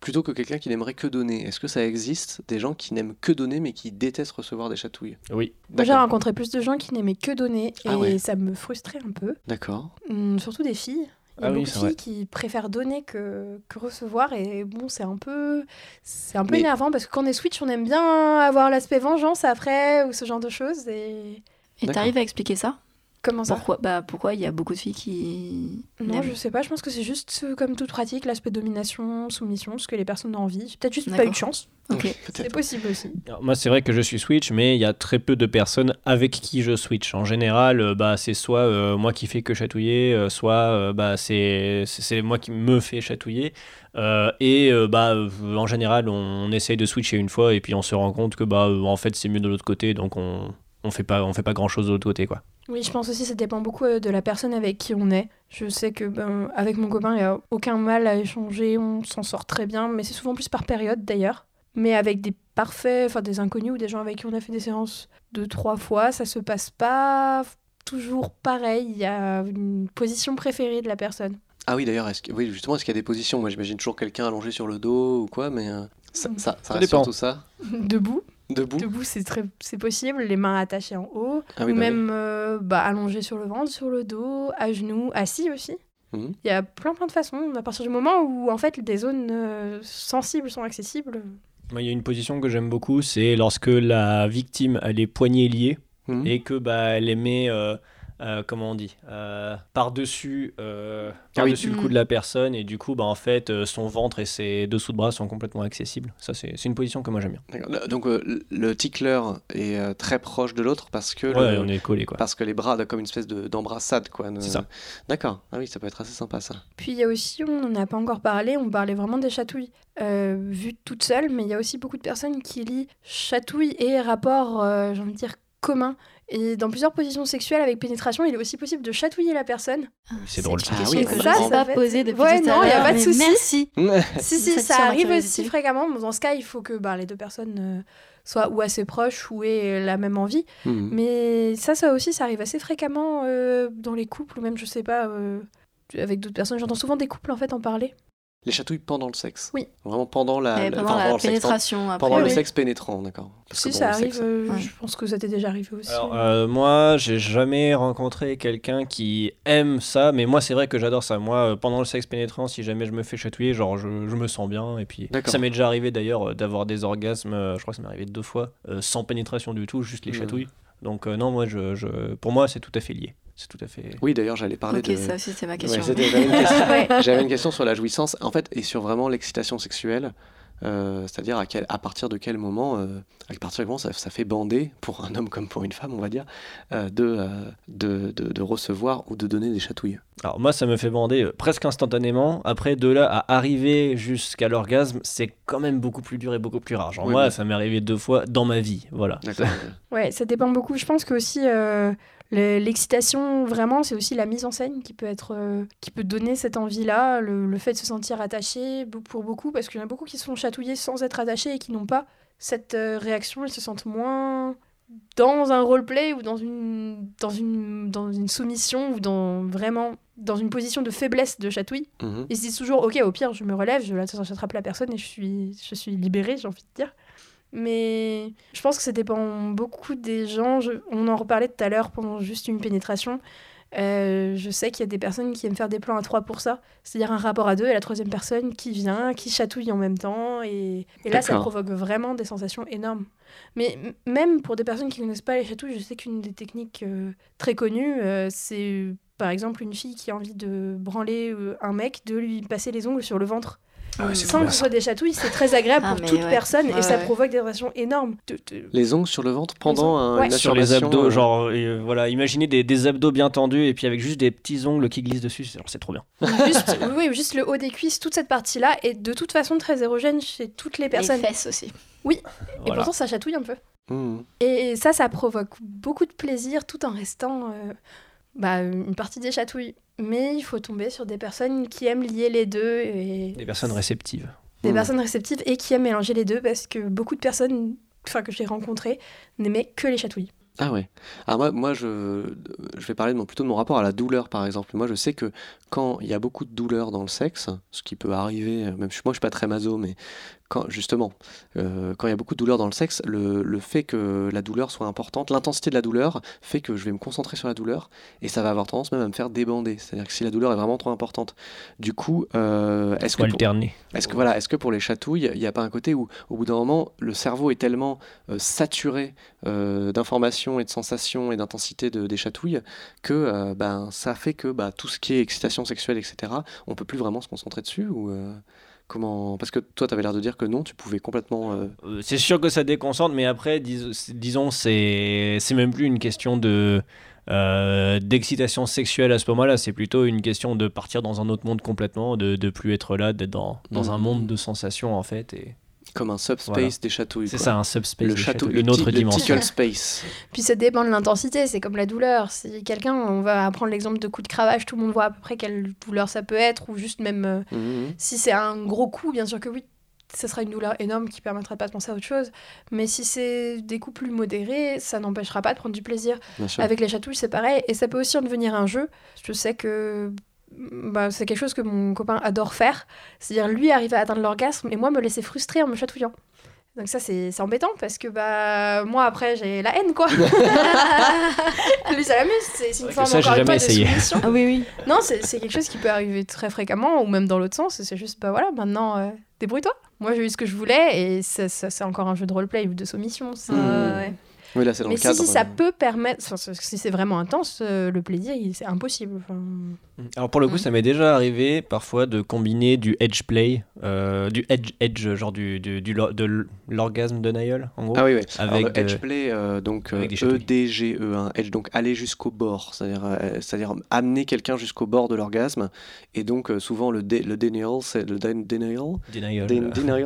A: plutôt que quelqu'un qui n'aimerait que donner. Est-ce que ça existe des gens qui n'aiment que donner, mais qui détestent recevoir des chatouilles?
C: Oui.
B: Moi, j'ai
A: D'accord.
B: rencontré plus de gens qui n'aimaient que donner et
A: Ah ouais.
B: ça me frustrait un peu.
A: D'accord.
B: Hum, surtout des filles. Il y a
C: Ah oui,
B: beaucoup de
C: c'est
B: filles
C: vrai.
B: qui préfèrent donner que, que recevoir et bon c'est un peu c'est un peu
A: Mais-
B: énervant parce que quand on est switch on aime bien avoir l'aspect vengeance après ou ce genre de choses et
D: Et
A: D'accord.
D: t'arrives à expliquer ça?
B: Comment ça
D: Pourquoi Bah pourquoi il y a beaucoup de filles qui
B: Non, je sais pas, je pense que c'est juste euh, comme toute pratique, l'aspect domination, soumission, ce que les personnes ont envie. Peut-être juste pas eu de chance.
D: Ok.
B: C'est
A: Peut-être.
B: possible aussi.
C: Alors, moi, c'est vrai que je suis Switch, mais il y a très peu de personnes avec qui je Switch. En général, euh, bah, c'est soit euh, moi qui fais que chatouiller, euh, soit euh, bah, c'est moi qui me fais chatouiller. Euh, et euh, bah, en général, on, on essaye de switcher une fois et puis on se rend compte que bah, euh, en fait, c'est mieux de l'autre côté, donc on on fait pas on fait pas grand chose de l'autre côté quoi.
B: Oui, je pense aussi que ça dépend beaucoup euh, de la personne avec qui on est. Je sais que ben, avec mon copain, il n'y a aucun mal à échanger, on s'en sort très bien, mais c'est souvent plus par période d'ailleurs. Mais avec des parfaits, enfin des inconnus ou des gens avec qui on a fait des séances deux, trois fois, ça se passe pas toujours pareil. Il y a une position préférée de la personne.
A: Ah oui, d'ailleurs, est-ce que- oui, justement, est-ce qu'il y a des positions? Moi, j'imagine toujours quelqu'un allongé sur le dos ou quoi, mais euh, ça,
B: Mm.
A: ça, ça
C: Ça
A: reste
C: dépend.
A: surtout ça.
B: Debout,
A: Debout.
B: debout, c'est très, c'est possible. Les mains attachées en haut,
A: Ah oui,
B: ou
A: bah oui.
B: même euh, bah, allongé sur le ventre, sur le dos, à genoux, assis aussi.
A: Mhm.
B: Il y a plein plein de façons. À partir du moment où en fait des zones euh, sensibles sont accessibles.
C: Moi, il y a une position que j'aime beaucoup, c'est lorsque la victime a les poignets liés
A: Mhm.
C: et que bah, elle les met, euh, euh, comment on dit, euh, par-dessus euh,
A: Ah oui.
C: le cou
B: Mm.
C: de la personne et du coup, bah, en fait, euh, son ventre et ses dessous de bras sont complètement accessibles. Ça, c'est c'est une position que moi j'aime bien.
A: Donc, euh, le- le tickler est euh, très proche de l'autre parce que,
C: Ouais,
A: le-
C: on est collés quoi.
A: parce que les bras, comme une espèce de- d'embrassade, quoi. ne-
C: C'est ça.
A: D'accord. Ah oui, ça peut être assez sympa, ça.
B: Puis il y a aussi, on n'en a pas encore parlé, on parlait vraiment des chatouilles euh, vues toutes seules, mais il y a aussi beaucoup de personnes qui lient chatouille et rapport, euh, j'ai envie de dire, commun. Et dans plusieurs positions sexuelles avec pénétration, il est aussi possible de chatouiller la personne.
C: C'est drôle, ça.
A: Ah oui,
B: ça, ça
D: sais pas poser depuis
B: Ouais,
D: tout
B: non,
D: à
B: y a pas de souci.
D: Merci.
B: Si, si,
D: Ça
B: ça arrive aussi fréquemment. mais Dans ce cas, il faut que bah, les deux personnes euh, soient ou assez proches ou aient la même envie.
A: Mhm.
B: Mais ça, ça aussi, ça arrive assez fréquemment euh, dans les couples ou même, je sais pas, euh, avec d'autres personnes. J'entends souvent des couples en fait en parler.
A: Les chatouilles pendant le sexe.
B: Oui.
A: Vraiment pendant la,
D: pendant
A: enfin,
D: la
A: le sexe,
D: pénétration après.
A: Pendant le sexe pénétrant, d'accord.
B: Si,
A: bon,
B: ça arrive,
A: sexe-
B: euh,
D: ouais.
B: je pense que ça t'est déjà arrivé aussi.
C: Alors, euh, moi, j'ai jamais rencontré quelqu'un qui aime ça, mais moi, c'est vrai que j'adore ça. Moi, euh, pendant le sexe pénétrant, si jamais je me fais chatouiller, genre, je, je me sens bien. Et puis, ça m'est déjà arrivé d'ailleurs euh, d'avoir des orgasmes, je crois que ça m'est arrivé deux fois, euh, sans pénétration du tout, juste les
A: Mhm.
C: chatouilles. Donc, euh, non, moi, je, je- pour moi, c'est tout à fait lié. C'est tout à fait.
A: Oui, d'ailleurs, j'allais parler
D: Ok,
A: de.
D: ça aussi c'est ma question.
A: J'avais une, question-
B: Ouais.
A: j'avais une question sur la jouissance, en fait, et sur vraiment l'excitation sexuelle. Euh, C'est-à-dire à, quel, à partir de quel moment, euh, à partir de moment ça, ça fait bander, pour un homme comme pour une femme, on va dire, euh, de, euh, de, de, de recevoir ou de donner des chatouilles.
C: Alors moi, ça me fait bander presque instantanément. Après, de là à arriver jusqu'à l'orgasme, c'est quand même beaucoup plus dur et beaucoup plus rare. Genre
A: Oui,
C: moi, ça m'est arrivé deux fois dans ma vie. Voilà.
B: Ouais, ça dépend beaucoup. Je pense que aussi euh, l'excitation, vraiment, c'est aussi la mise en scène qui peut être, euh, qui peut donner cette envie-là, le, le fait de se sentir attaché pour beaucoup, parce qu'il y en a beaucoup qui se font chatouiller sans être attachés et qui n'ont pas cette euh, réaction. Ils se sentent moins dans un roleplay ou dans une, dans une, dans une soumission ou dans vraiment dans une position de faiblesse de chatouille.
A: Mhm.
B: Ils se disent toujours, ok, au pire, je me relève, je j'attrape la personne et je suis, je suis libérée, j'ai envie de dire. Mais je pense que ça dépend beaucoup des gens. Je- on en reparlait tout à l'heure pendant juste une pénétration. Euh, je sais qu'il y a des personnes qui aiment faire des plans à trois pour ça, c'est-à-dire un rapport à deux et la troisième personne qui vient, qui chatouille en même temps. Et, et là, ça provoque vraiment des sensations énormes. Mais même pour des personnes qui ne connaissent pas les chatouilles, je sais qu'une des techniques euh, très connues, euh, c'est par exemple une fille qui a envie de branler un mec, de lui passer les ongles sur le ventre.
A: Ah ouais, c'est
B: Sans que ce soit des chatouilles, c'est très agréable
D: Ah,
B: pour toute
D: ouais.
B: personne et ça provoque des réactions énormes. De- de-
A: Les ongles sur le ventre pendant un,
B: ouais.
A: une
C: Sur les abdos,
A: euh,
C: genre, euh, voilà, imaginez des, des abdos bien tendus et puis avec juste des petits ongles qui glissent dessus, c'est trop bien.
B: juste, oui, oui, juste le haut des cuisses, toute cette partie-là est de toute façon très érogène chez toutes les
D: Les
B: personnes.
D: fesses aussi.
B: Et
C: Voilà.
B: pourtant, ça chatouille un peu.
A: mhm.
B: Et ça, ça provoque beaucoup de plaisir tout en restant euh, bah, une partie des chatouilles. Mais il faut tomber sur des personnes qui aiment lier les deux et
C: Des personnes réceptives.
B: des
A: Mhm.
B: personnes réceptives et qui aiment mélanger les deux parce que beaucoup de personnes enfin, que j'ai rencontrées n'aimaient que les chatouilles.
A: Ah ouais. Ah moi, moi je, je vais parler de mon, plutôt de mon rapport à la douleur par exemple. Moi je sais que quand il y a beaucoup de douleur dans le sexe, ce qui peut arriver, même moi je suis pas très maso, mais quand justement, euh, quand il y a beaucoup de douleur dans le sexe, le, le fait que la douleur soit importante, l'intensité de la douleur fait que je vais me concentrer sur la douleur et ça va avoir tendance même à me faire débander. C'est-à-dire que si la douleur est vraiment trop importante, du coup, euh, est-ce que
C: alterner.
A: est-ce que voilà, est-ce que pour les chatouilles, il n'y a pas un côté où, au bout d'un moment, le cerveau est tellement euh, saturé euh, d'informations et de sensations et d'intensité de, des chatouilles que euh, ben ça fait que bah, tout ce qui est excitation sexuelle, etc., on peut plus vraiment se concentrer dessus ou euh, comment Parce que toi, tu avais l'air de dire que non, tu pouvais complètement.
C: C'est sûr que ça déconcentre, mais après, dis- disons, c'est même plus une question de euh, d'excitation sexuelle à ce moment-là, c'est plutôt une question de partir dans un autre monde complètement, de, de plus être là, d'être dans, dans un
A: Mhm.
C: monde de sensations en fait. Et
A: comme un subspace
C: Voilà.
A: des chatouilles.
C: c'est ça, un subspace,
A: Le château,
C: une autre
A: le
C: dimension.
A: tickle space.
B: Puis ça dépend de l'intensité, c'est comme la douleur. Si quelqu'un, on va prendre l'exemple de coup de cravache, tout le monde voit à peu près quelle douleur ça peut être, ou juste même euh,
A: Mhm.
B: si c'est un gros coup, bien sûr que oui, ça sera une douleur énorme qui permettra de pas de penser à autre chose. Mais si c'est des coups plus modérés, ça n'empêchera pas de prendre du plaisir. Avec les chatouilles, c'est pareil, et ça peut aussi en devenir un jeu. Je sais que bah, c'est quelque chose que mon copain adore faire, c'est-à-dire lui arriver à atteindre l'orgasme et moi me laisser frustrer en me chatouillant. Donc ça c'est c'est embêtant parce que bah moi après j'ai la haine quoi. lui ça l'amuse, c'est une forme
C: ça,
B: encore une fois de soumission.
D: Ah oui, oui.
B: Non, c'est quelque chose qui peut arriver très fréquemment, ou même dans l'autre sens. C'est juste, bah voilà, maintenant, euh, débrouille-toi. Moi, j'ai eu ce que je voulais, et ça, ça- c'est encore un jeu de roleplay ou de soumission. c'est-
A: Mmh.
D: ouais.
A: Oui, là, c'est dans
B: Mais
A: le
B: si,
A: cadre.
B: si ça
A: euh,
B: peut permettre, enfin, si c'est vraiment intense, euh, le plaisir, c'est impossible. Enfin,
C: Alors pour le coup,
D: Mm.
C: ça m'est déjà arrivé parfois de combiner du edge play, euh, du edge, edge genre du, du, du lo- de l'orgasme de Niall, en gros.
A: Ah oui, oui.
C: Avec
A: Alors, le edge play, euh, donc
C: avec des
A: E
C: chatouilles.
A: D G E, hein, edge, donc aller jusqu'au bord, c'est-à-dire, euh, amener quelqu'un jusqu'au bord de l'orgasme, et donc euh, souvent le, dé- le denial, c'est le den- denial,
C: Denial.
A: Den-
C: euh,
A: denial,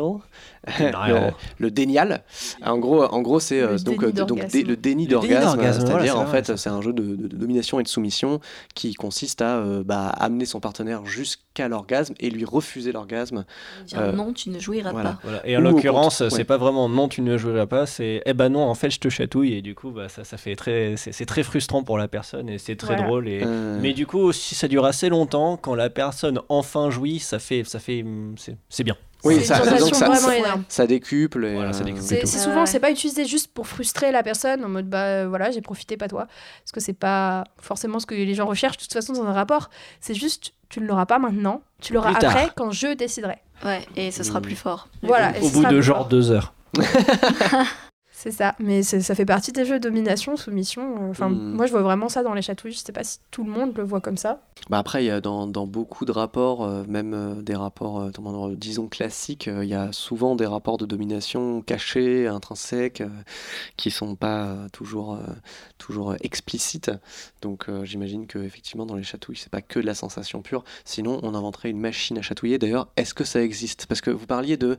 C: Denial.
A: le, le dénial. En gros, en gros, c'est euh, donc, euh, donc dé- le déni d'orgasme,
C: voilà,
A: c'est-à-dire
C: c'est
A: en fait, c'est un jeu de, de- de domination et de soumission qui consiste à euh, bah, amener son partenaire jusqu'à l'orgasme et lui refuser l'orgasme.
D: Dire
A: Euh,
D: non, tu ne jouiras
A: voilà.
D: pas.
C: Voilà. Et en l'occurrence, c'est
A: ouais.
C: pas vraiment non, tu ne joueras pas, c'est eh ben non, en fait, je te chatouille, et du coup, bah, ça, ça fait très, c'est très frustrant pour la personne, et c'est très
B: Voilà.
C: drôle. Et...
A: Euh,
C: Mais du coup, si ça dure assez longtemps, quand la personne enfin jouit, ça fait, ça fait, c'est c'est bien.
A: Oui, ça,
B: une
A: donc ça,
B: vraiment
A: ça,
B: énorme.
A: ça décuple. Et,
C: Voilà, ça
A: euh,
C: décuple.
B: C'est souvent,
D: ouais.
B: c'est pas utilisé juste pour frustrer la personne en mode bah euh, voilà, j'ai profité, pas toi. Parce que c'est pas forcément ce que les gens recherchent de toute façon dans un rapport. C'est juste, tu ne l'auras pas maintenant, tu l'auras
C: Plus tard.
B: après quand je déciderai.
D: Ouais, et ce sera
A: Mm.
D: plus fort.
B: Voilà.
C: Au bout de genre
B: fort.
C: deux heures.
B: C'est ça, mais ça fait partie des jeux de domination, soumission. Enfin,
A: Hmm.
B: moi je vois vraiment ça dans les chatouilles. Je sais pas si tout le monde le voit comme ça.
A: Bah après, il y a dans, dans beaucoup de rapports, euh, même euh, des rapports, euh, disons classiques, il y a souvent des rapports de domination cachés, intrinsèques, qui sont pas toujours, toujours explicites. Donc j'imagine que effectivement dans les chatouilles, c'est pas que de la sensation pure. Sinon, on inventerait une machine à chatouiller. D'ailleurs, est-ce que ça existe? Parce que vous parliez de,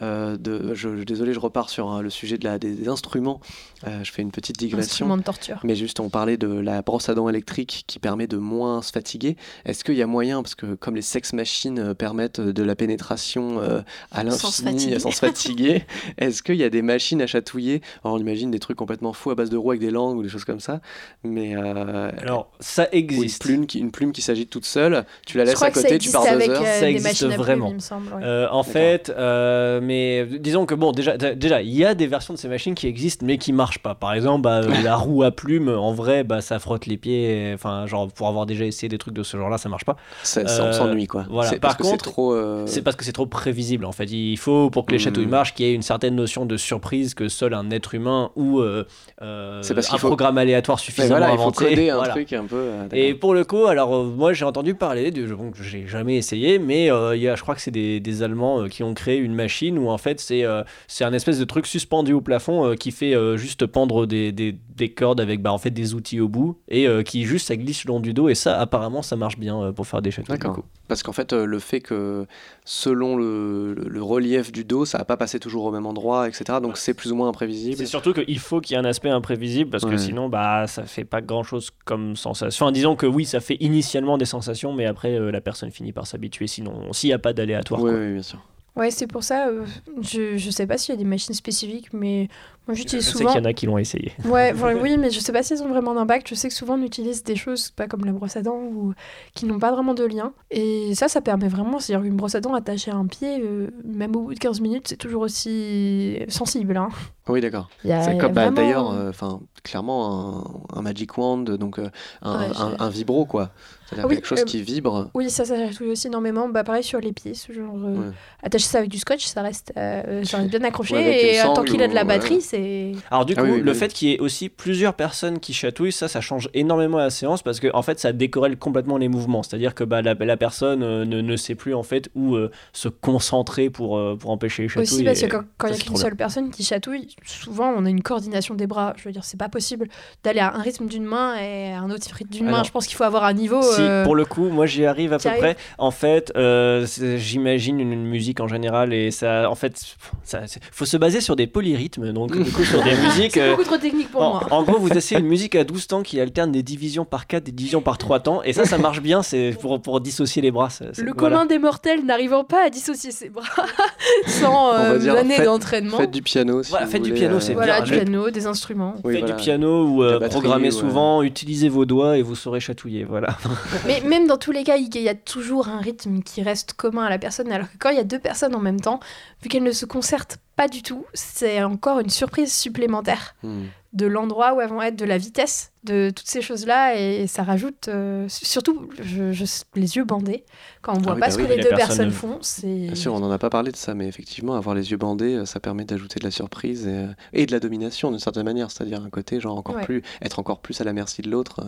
A: de, je, je- désolé, je repars sur hein, le sujet de la, des, des instruments. Euh, je fais une petite digression.
B: Instrument de torture.
A: Mais juste, on parlait de la brosse à dents électrique qui permet de moins se fatiguer. Est-ce qu'il y a moyen, parce que comme les sex machines euh, permettent de la pénétration euh, à l'infini, sans se fatiguer, est-ce qu'il y a des machines à chatouiller? Alors, on imagine des trucs complètement fous à base de roues avec des langues ou des choses comme ça. Mais euh,
C: Alors, ça
A: ou une
C: existe.
A: plume, qui, une plume qui s'agite toute seule, tu la laisses à côté, tu
B: existe
A: pars deux
B: avec
A: heures.
B: euh,
C: Ça existe vraiment.
B: il me semble. ouais.
C: Euh, en fait, euh, mais disons que bon, déjà, déjà, il y a des versions de ces machines qui existent, mais qui marchent pas. Par exemple, bah, euh, la roue à plume, en vrai, bah, ça frotte les pieds. Enfin, genre pour avoir déjà essayé des trucs de ce genre-là, ça marche pas.
A: Ça, ça, on
C: Euh,
A: s'ennuie, quoi.
C: voilà.
A: C'est-
C: Par
A: parce que c'est
C: contre,
A: trop. euh,
C: C'est parce que c'est trop prévisible en fait. Il faut pour que les
A: Mhm.
C: chatouilles marchent qu'il y ait une certaine notion de surprise que seul un être humain ou euh,
A: parce
C: un
A: faut-
C: programme aléatoire suffisamment
A: voilà, il faut
C: inventé.
A: coder un
C: Voilà.
A: truc un peu.
C: Et pour le coup, alors moi j'ai entendu parler, de, bon, j'ai jamais essayé, mais il y a, je crois que c'est des, des Allemands qui ont créé une machine où en fait c'est c'est un espèce de truc suspendu au plafond euh, qui fait euh, juste pendre des, des, des cordes avec bah, en fait des outils au bout et euh, qui juste ça glisse le long du dos et ça apparemment ça marche bien pour faire des du
A: D'accord. Parce qu'en fait, le fait que selon le, le- le relief du dos, ça va pas passer toujours au même endroit, etc. Donc c'est plus ou moins imprévisible.
C: C'est surtout qu'il faut qu'il y ait un aspect imprévisible parce
A: Ouais.
C: que sinon bah ça fait pas grand chose comme sensation. Enfin, disons que oui ça fait initialement des sensations mais après la personne finit par s'habituer sinon s'il n'y a pas d'aléatoire.
A: Oui,
C: quoi.
A: oui, bien sûr.
B: Ouais, c'est pour ça. euh, je, je sais pas s'il y a des machines spécifiques, mais moi
C: Je
B: j'utilise
C: sais
B: souvent.
C: qu'il y en a qui l'ont essayé.
B: Ouais, oui, mais je sais pas s'ils ont vraiment d'impact. Je sais que souvent on utilise des choses pas comme la brosse à dents ou qui n'ont pas vraiment de lien. Et ça, ça permet vraiment, c'est-à-dire qu'une brosse à dents attachée à un pied, euh, même au bout de 15 minutes, c'est toujours aussi sensible. Hein.
A: Oui, d'accord. C'est
B: a
A: comme bah, d'ailleurs, euh, enfin, clairement un, un magic wand, donc euh, un,
D: Ouais,
A: un-
D: j'ai-
A: un vibro quoi. C'est-à-dire
B: Oui,
A: quelque chose
B: euh,
A: qui vibre.
B: Oui, ça, ça chatouille aussi énormément. Bah, pareil sur les pieds, ce genre. euh,
A: Ouais.
B: Attacher ça avec du scotch, ça reste, euh, ça reste bien accroché.
A: Ouais,
B: et tant qu'il a de la batterie,
A: ouais.
B: c'est.
C: Alors du
A: Ah
C: coup,
A: oui, oui,
C: le
A: oui.
C: fait qu'il y ait aussi plusieurs personnes qui chatouillent, ça, ça change énormément la séance parce que en fait, ça décorrèle complètement les mouvements. C'est-à-dire que bah, la, la personne euh, ne, ne sait plus en fait où euh, se concentrer pour, euh, pour empêcher les chatouilles.
B: Aussi, parce que
C: et-
B: quand quand il y a qu'une seule personne qui chatouille, souvent on a une coordination des bras. Je veux dire, c'est pas possible d'aller à un rythme d'une main et à un autre rythme d'une main. Je pense qu'il faut avoir un niveau.
C: Si,
B: euh,
C: pour le coup, moi j'y arrive à peu près. En fait, euh, j'imagine une, une musique en général et ça, en fait, ça, faut se baser sur des polyrhythmes, donc du coup sur des musiques.
B: C'est
C: euh,
B: beaucoup trop technique pour
C: en,
B: moi.
C: en gros, vous essayez une musique à 12 temps qui alterne des divisions par 4, des divisions par 3 temps, et ça, ça marche bien, c'est pour, pour dissocier les bras.
B: Le
C: voilà.
B: commun des mortels n'arrivant pas à dissocier ses bras sans euh,
A: dire,
B: années d'entraînement.
A: Faites du piano. Si
C: Voilà,
A: vous
C: faites du piano,
A: euh,
C: c'est
B: Voilà,
C: bien.
B: du piano, des instruments.
A: oui,
C: Faites
A: voilà.
C: du piano ou euh,
A: batterie,
C: programmez
A: ouais.
C: souvent, utilisez vos doigts et vous saurez chatouiller. Voilà.
B: Mais même dans tous les cas, il y a toujours un rythme qui reste commun à la personne. Alors que quand il y a deux personnes en même temps, vu qu'elles ne se concertent pas du tout, c'est encore une surprise supplémentaire
A: Hmm.
B: De l'endroit où elles vont être, de la vitesse, de toutes ces choses-là. Et ça rajoute, euh, surtout je- je- les yeux bandés. Quand on voit
A: oui,
B: pas
A: bah
B: ce
A: oui,
B: que les deux
C: personnes-
B: personnes font, c'est.
A: Bien sûr, on n'en a pas parlé de ça, mais effectivement, avoir les yeux bandés, euh, ça permet d'ajouter de la surprise et, euh, et de la domination d'une certaine manière, c'est-à-dire un côté genre encore
B: Ouais.
A: plus, être encore plus à la merci de l'autre,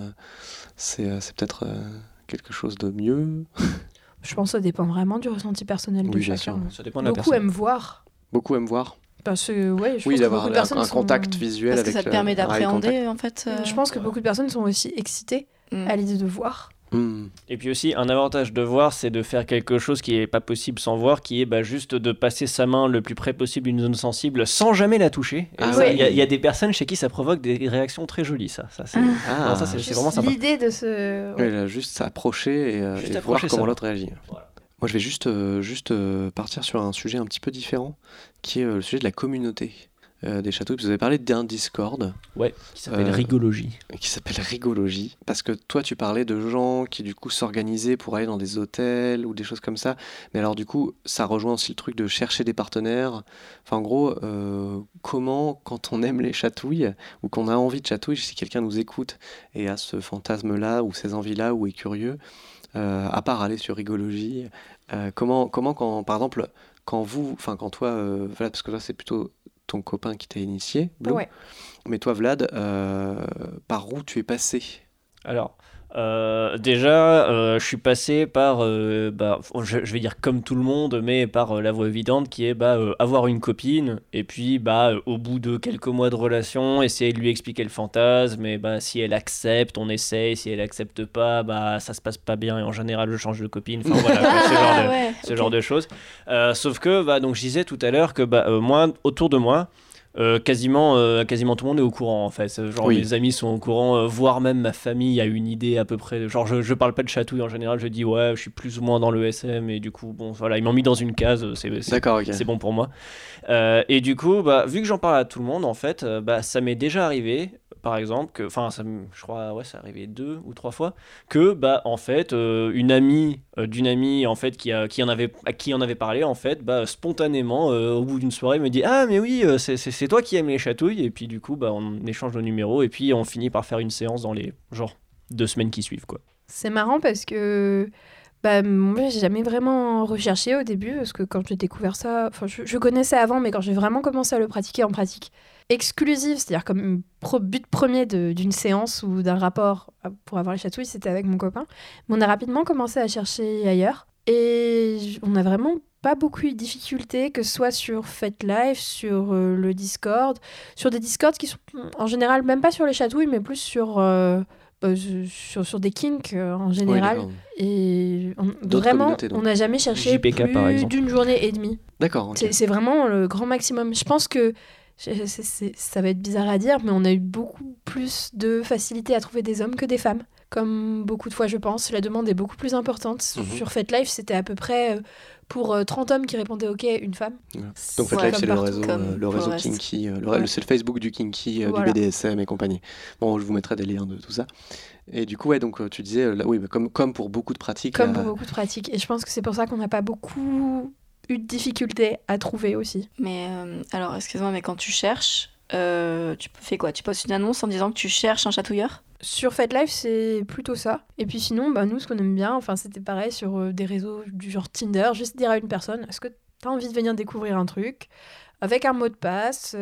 A: c'est c'est peut-être quelque chose de mieux.
B: Je pense que ça dépend vraiment du ressenti personnel de
A: Oui,
B: chacun.
C: Ça dépend de la
B: Beaucoup
C: personne.
B: aiment voir.
A: Beaucoup aiment voir.
B: Parce que, ouais, je
A: oui, d'avoir un, un
B: sont-
A: contact visuel
D: Parce que ça te permet d'appréhender en fait. euh,
B: Je pense que beaucoup de personnes sont aussi excitées
D: mm.
B: à l'idée de voir.
A: Hmm.
C: Et puis aussi, un avantage de voir, c'est de faire quelque chose qui est pas possible sans voir, qui est bah, juste de passer sa main le plus près possible d'une zone sensible sans jamais la toucher.
A: Ah
C: il
B: ouais.
C: y, a- il y a des personnes chez qui ça provoque des réactions très jolies, ça. ça, c'est-
A: Ah,
C: vraiment sympa.
B: L'idée de ce.
A: Oui, là, juste s'approcher et, euh,
C: Juste
A: et voir comment l'autre réagit.
C: Voilà.
A: Moi, je vais juste, euh, juste euh, partir sur un sujet un petit peu différent, qui est euh, le sujet de la communauté des châteaux. Vous avez parlé d'un Discord
C: Ouais, qui s'appelle rigologie.
A: qui s'appelle Rigologie, parce que toi, tu parlais de gens qui, du coup, s'organisaient pour aller dans des hôtels ou des choses comme ça. Mais alors, du coup, ça rejoint aussi le truc de chercher des partenaires. Enfin, en gros, comment, quand on aime les chatouilles ou qu'on a envie de chatouille, si quelqu'un nous écoute et a ce fantasme-là ou ces envies-là ou est curieux, euh, à part aller sur Rigologie, euh, comment, comment quand, par exemple, quand vous, enfin, quand toi, euh, parce que toi, c'est plutôt ton copain qui t'a initié, Blue.
B: Ouais.
A: Mais toi, Vlad, euh, par où tu es passé?
C: Alors, euh, déjà, euh, je suis passé par, euh, bah, je, je vais dire comme tout le monde, mais par la voie évidente qui est bah, avoir une copine, et puis bah, au bout de quelques mois de relation, essayer de lui expliquer le fantasme, et bah, si elle accepte, on essaye, si elle accepte pas, bah, ça se passe pas bien, et en général, je change de copine, enfin voilà, ce genre de,
D: ouais,
C: ce
D: ok.
C: genre de choses. Sauf que, bah, donc, je disais tout à l'heure que bah, moi, autour de moi, euh, quasiment, euh, quasiment tout le monde est au courant en fait. Genre
A: Oui.
C: mes amis sont au courant, euh, voire même ma famille a une idée à peu près. Genre je, je parle pas de chatouille en général, je dis ouais, je suis plus ou moins dans le SM et du coup bon voilà, ils m'ont mis dans une case, c'est bon pour moi. Et du coup, bah, vu que j'en parle à tout le monde, en fait, bah, ça m'est déjà arrivé, par exemple, que, enfin, je crois, ouais, ça arrivé deux ou trois fois, que, bah, en fait, euh, une amie euh, d'une amie, en fait, qui, a, qui en avait, à qui en avait parlé, en fait, bah, spontanément, euh, au bout d'une soirée, me dit, ah, mais oui, c'est- toi qui aimes les chatouilles, et puis du coup, bah, on échange nos numéros, et puis on finit par faire une séance dans les, genre, deux semaines qui suivent, quoi.
B: C'est marrant parce que bah, moi, j'ai jamais vraiment recherché au début, parce que quand j'ai découvert ça, enfin, je connaissais avant, mais quand j'ai vraiment commencé à le pratiquer en pratique exclusive, c'est-à-dire comme pro- but premier d'une séance ou d'un rapport pour avoir les chatouilles, c'était avec mon copain. Mais on a rapidement commencé à chercher ailleurs. Et on n'a vraiment pas beaucoup eu de difficultés, que ce soit sur Fate Life, sur euh, le Discord, sur des Discords qui sont en général même pas sur les chatouilles, mais plus sur, euh, bah, sur, sur des kinks euh, en général. Et on- vraiment, on n'a jamais cherché
C: JPK,
B: plus d'une journée et demie.
A: D'accord,
B: C'est vraiment le grand maximum. Je pense que je- ça va être bizarre à dire, mais on a eu beaucoup plus de facilité à trouver des hommes que des femmes. Comme beaucoup de fois, je pense, la demande est beaucoup plus importante.
A: Mhm.
B: Sur Fate Life, c'était à peu près euh, pour euh, 30 hommes qui répondaient OK, une femme.
A: Donc
D: Ouais,
A: Life,
B: comme
A: c'est le
B: partout,
A: réseau, euh, le réseau kinky, euh,
B: Ouais.
A: c'est le Facebook du kinky, euh,
B: Voilà.
A: du BDSM et compagnie. Bon, je vous mettrai des liens de tout ça. Et du coup, ouais, donc euh, tu disais, euh, là, oui, comme, comme pour beaucoup de pratiques,
B: Comme
A: là,
B: pour beaucoup de pratiques. Et je pense que c'est pour ça qu'on n'a pas beaucoup eu de difficultés à trouver aussi.
D: Mais euh, alors, excuse-moi, mais quand tu cherches, euh, tu fais quoi? Tu postes une annonce en disant que tu cherches un chatouilleur?
B: Sur Fat Life, c'est plutôt ça. Et puis sinon, bah, nous, ce qu'on aime bien, enfin, c'était pareil sur euh, des réseaux du genre Tinder, juste dire à une personne, est-ce que tu as envie de venir découvrir un truc? Avec un mot de passe,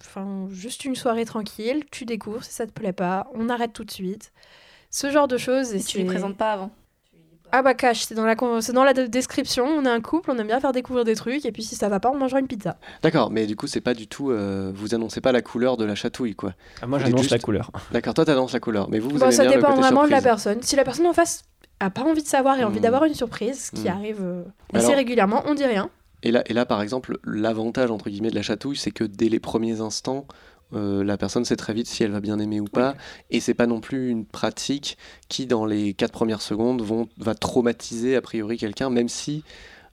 B: enfin, juste une soirée tranquille, tu découvres, si ça te plaît pas, on arrête tout de suite. Ce genre de choses. Et
D: Et tu les présentes pas avant
B: Ah bah cash, c'est dans, la, con- dans la de- description, on est un couple, on aime bien faire découvrir des trucs, et puis si ça va pas, on mangera une pizza.
A: D'accord, mais du coup, c'est pas du tout. euh, vous annoncez pas la couleur de la chatouille, quoi.
C: Ah, moi, j'annonce
A: juste-
C: la couleur.
A: D'accord, toi, t'annonces la couleur, mais vous, vous
B: Bon,
A: aimez
B: ça
A: bien le
B: dépend
A: côté
B: vraiment de la personne. Si la personne en face a pas envie de savoir et a envie
A: Hmm.
B: d'avoir une surprise, ce qui
A: Hmm.
B: arrive euh, assez
A: alors-
B: régulièrement, on dit rien.
A: Et là, et là, par exemple, l'avantage entre guillemets de la chatouille, c'est que dès les premiers instants, euh, la personne sait très vite si elle va bien aimer ou pas, et c'est pas non plus une pratique qui, dans les quatre premières secondes, vont, va traumatiser a priori quelqu'un, même si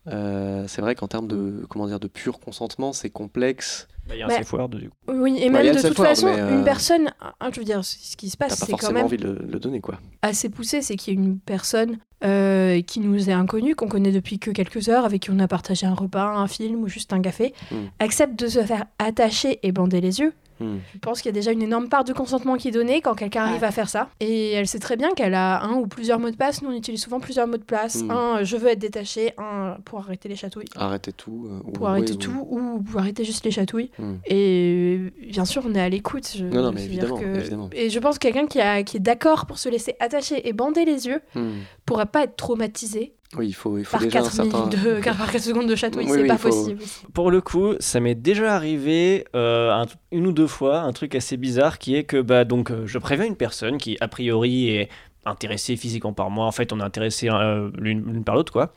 A: euh, c'est vrai qu'en termes de comment dire de pur consentement, c'est complexe.
C: Bah, Il y a un
B: Bah,
C: safe word, du coup.
B: Oui, et même de toute façon,
A: mais, euh,
B: une personne, hein, je veux dire, ce qui se passe,
A: pas
B: c'est quand
A: forcément
B: même
A: envie de le, le donner, quoi.
B: assez poussé, c'est qu'il y a une personne euh, qui nous est inconnue, qu'on connaît depuis que quelques heures, avec qui on a partagé un repas, un film ou juste un café,
A: Hmm.
B: accepte de se faire attacher et bander les yeux.
A: Hmm.
B: Je pense qu'il y a déjà une énorme part de consentement qui est donnée quand quelqu'un arrive
D: Ouais.
B: à faire ça. Et elle sait très bien qu'elle a un ou plusieurs mots de passe. Nous, on utilise souvent plusieurs mots de passe.
A: Mm.
B: Un, euh, je veux être détaché. Un, pour arrêter les chatouilles.
A: Arrêtez tout. euh, ou-
B: Pour arrêter
A: oui,
B: tout ou pour arrêter juste les chatouilles.
A: Hmm.
B: Et euh, bien sûr, on est à l'écoute. je-
A: Non, non, mais évidemment,
B: que-
A: évidemment.
B: Et je pense que quelqu'un qui, a- qui est d'accord pour se laisser attacher et bander les yeux
A: Hmm.
B: Pourra pas être traumatisé
A: Oui, il faut, il faut
B: par
A: déjà un
B: 4,
A: certain.
B: minutes de, par 4 secondes de chatouille.
A: Oui,
B: c'est
A: oui,
B: pas
A: faut-
B: possible.
C: Pour le coup, ça m'est déjà arrivé euh, un- une ou deux fois, un truc assez bizarre qui est que bah, donc, euh, je préviens une personne qui, a priori, est intéressée physiquement par moi. En fait, on est intéressés euh, l'une l'une par l'autre, quoi.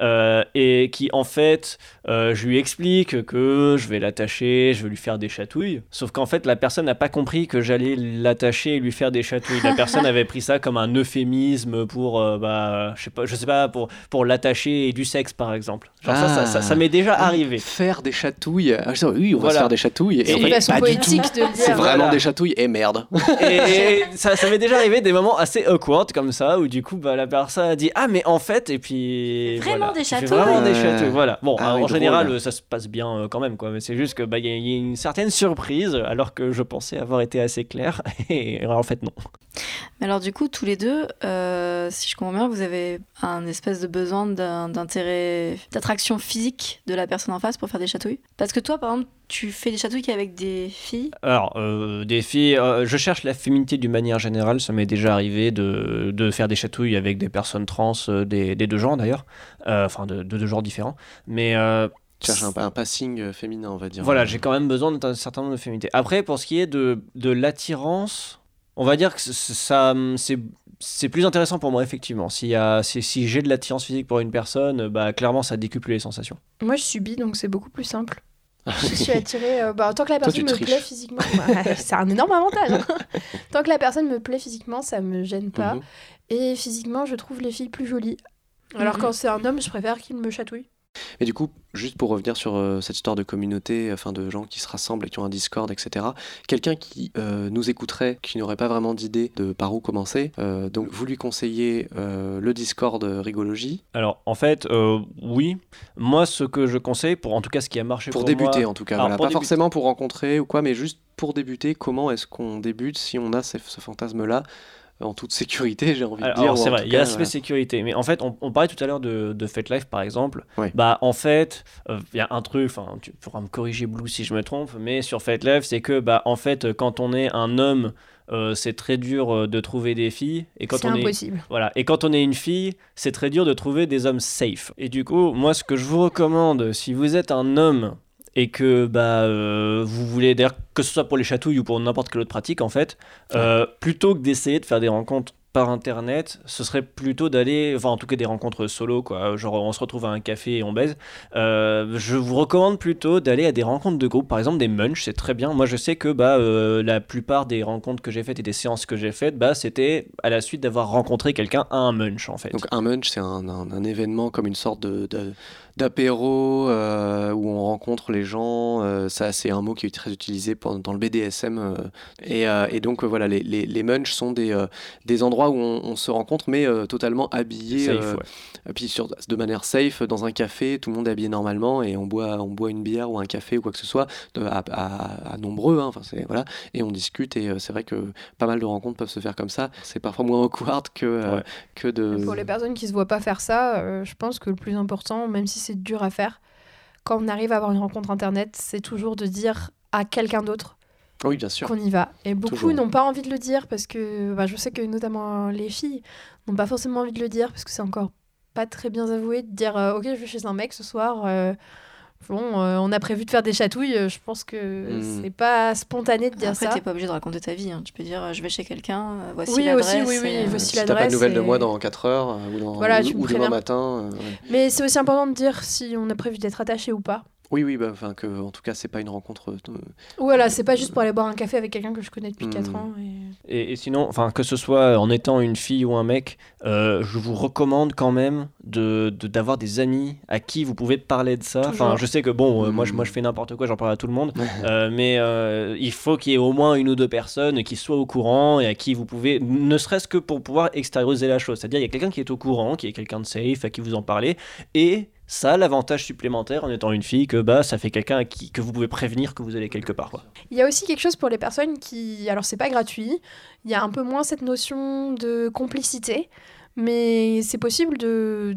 C: Euh, et qui, en fait, euh, je lui explique que je vais l'attacher, je vais lui faire des chatouilles. Sauf qu'en fait, la personne n'a pas compris que j'allais l'attacher et lui faire des chatouilles. La personne avait pris ça comme un euphémisme pour, euh, bah, je sais pas, je sais pas, pour, pour l'attacher et du sexe, par exemple. Genre ça, ça, ça, ça m'est déjà arrivé.
A: Faire des chatouilles. Ah, je dis, oui, on va se faire des chatouilles. Et en fait,
B: façon
A: tout.
B: poétique de le
A: C'est
B: dire.
A: vraiment
C: Voilà.
A: des chatouilles. Et merde.
C: Et, et ça, ça m'est déjà arrivé des moments assez awkward comme ça où du coup bah, la personne a dit ah mais en fait et puis
D: Vraiment
C: voilà.
D: des chatouilles.
C: vraiment des
A: Ouais.
C: chatouilles voilà bon
A: Ah
C: euh,
A: oui,
C: en
A: drôle.
C: général euh, ça se passe bien euh, quand même quoi mais c'est juste que bah il y, a- il y a une certaine surprise alors que je pensais avoir été assez clair et en fait non
D: Mais alors du coup, tous les deux, euh, si je comprends bien, vous avez un espèce de besoin d'intérêt, d'attraction physique de la personne en face pour faire des chatouilles? Parce que toi, par exemple, tu fais des chatouilles qu'avec des filles
C: Alors, euh, des filles, euh, je cherche la féminité d'une manière générale. Ça m'est déjà arrivé de, de faire des chatouilles avec des personnes trans, euh, des, des deux genres d'ailleurs, Euh, enfin de, de deux genres différents. Mais euh,
A: Tu cherches un, un passing féminin, on va dire.
C: voilà, j'ai quand même besoin d'un certain nombre de féminité. Après, pour ce qui est de, de l'attirance, on va dire que ça, c'est c'est plus intéressant pour moi effectivement. S'il y a, si, si j'ai de l'attirance physique pour une personne, bah clairement ça décuple les sensations.
B: Moi, je subis, donc c'est beaucoup plus simple. Je suis attirée. euh, bah, tant que la personne me plaît physiquement, bah, c'est un énorme avantage. hein. tant que la personne me plaît physiquement, ça me gêne pas.
A: Mhm.
B: Et physiquement, je trouve les filles plus jolies. Alors
D: Mhm.
B: quand c'est un homme, je préfère qu'il me chatouille.
A: Mais du coup, juste pour revenir sur euh, cette histoire de communauté, enfin de gens qui se rassemblent et qui ont un Discord, etc. Quelqu'un qui euh, nous écouterait, qui n'aurait pas vraiment d'idée de par où commencer, euh, donc vous lui conseillez le Discord Rigologie
C: Alors en fait, oui. Moi, ce que je conseille, pour en tout cas ce qui a marché
A: pour,
C: pour,
A: débuter
C: moi,
A: en tout cas.
C: Alors,
A: voilà. Pas
C: débuter-
A: forcément pour rencontrer ou quoi, mais juste pour débuter. Comment est-ce qu'on débute si on a ce fantasme-là? En toute sécurité, j'ai envie de
C: Alors,
A: dire. ou
C: c'est
A: en
C: vrai, il y a l'aspect
A: voilà.
C: sécurité. Mais en fait, on, on parlait tout à l'heure de, de Fate Life, par exemple.
A: Ouais.
C: Bah, en fait, euh, il y a un truc, enfin, tu pourras me corriger, Blue, si je me trompe, mais sur Fate Life, c'est que, bah, en fait, quand on est un homme, euh, c'est très dur euh, de trouver des filles. Et quand
B: C'est
C: on est
B: impossible.
C: voilà. Et quand on est une fille, c'est très dur de trouver des hommes safe. Et du coup, moi, ce que je vous recommande, si vous êtes un homme et que bah, euh, vous voulez, d'ailleurs, que ce soit pour les chatouilles ou pour n'importe quelle autre pratique, en fait, euh, plutôt que d'essayer de faire des rencontres par internet, ce serait plutôt d'aller, enfin en tout cas des rencontres solo, quoi, genre on se retrouve à un café et on baise. Euh, je vous recommande plutôt d'aller à des rencontres de groupe, par exemple des munch, c'est très bien. Moi je sais que bah, euh, la plupart des rencontres que j'ai faites et des séances que j'ai faites, bah, c'était à la suite d'avoir rencontré quelqu'un à un munch en fait.
A: Donc un munch, c'est un, un- un événement comme une sorte de, de- d'apéro euh, où on rencontre les gens. euh, ça, c'est un mot qui est très utilisé pour- dans le BDSM. euh, et, euh, et donc euh, voilà, les, les, les munchs sont des, euh, des endroits où on, on se rencontre, mais euh, totalement habillés,
C: Safe,
A: euh,
C: ouais.
A: et puis sur, de manière safe, dans un café, tout le monde est habillé normalement et on boit, on boit une bière ou un café ou quoi que ce soit, de- à, à- à nombreux. hein, enfin, c'est voilà, et on discute. Et euh, c'est vrai que pas mal de rencontres peuvent se faire comme ça. C'est parfois moins awkward que euh,
C: Ouais.
A: que de.
B: Pour les personnes qui se voient pas faire ça, euh, je pense que le plus important, même si c'est dur à faire, quand on arrive à avoir une rencontre internet, c'est toujours de dire à quelqu'un d'autre
A: Oui, bien sûr.
B: qu'on y va. Et beaucoup n'ont pas envie de le dire parce que bah, je sais que notamment les filles n'ont pas forcément envie de le dire parce que c'est encore pas très bien avoué de dire euh, ok je vais chez un mec ce soir. euh, Bon, euh, on a prévu de faire des chatouilles. euh, Je pense que
A: Mm.
B: c'est pas spontané de dire
D: Après,
B: ça.
D: t'es pas obligé de raconter ta vie. hein. Tu peux dire, euh, je vais chez quelqu'un, voici
B: Oui,
D: l'adresse.
B: aussi, oui, oui,
D: et,
B: voici
A: Si t'as pas de nouvelles de moi dans 4 heures ou, dans,
B: Voilà,
A: ou, demain matin. euh, ouais.
B: Mais c'est aussi important de dire si on a prévu d'être attaché ou pas.
A: Oui, oui, bah, enfin que en tout cas c'est pas une rencontre. euh,
B: Voilà, c'est pas juste pour aller boire un café avec quelqu'un que je connais depuis
A: Mm.
B: 4 ans. et-
C: Et, et sinon, enfin que ce soit en étant une fille ou un mec, euh, je vous recommande quand même de de- d'avoir des amis à qui vous pouvez parler de ça. Enfin, je sais que bon, euh, moi, je, moi je fais n'importe quoi, j'en parle à tout le monde, euh, mais euh, il faut qu'il y ait au moins une ou deux personnes qui soient au courant et à qui vous pouvez, ne serait-ce que pour pouvoir extérioriser la chose. C'est-à-dire, il y a quelqu'un qui est au courant, qui est quelqu'un de safe, à qui vous en parlez, et ça a l'avantage supplémentaire en étant une fille que bah ça fait quelqu'un à qui que vous pouvez prévenir que vous allez quelque part. Quoi.
B: Il y a aussi quelque chose pour les personnes qui. Alors, c'est pas gratuit. Il y a un peu moins cette notion de complicité. Mais c'est possible de,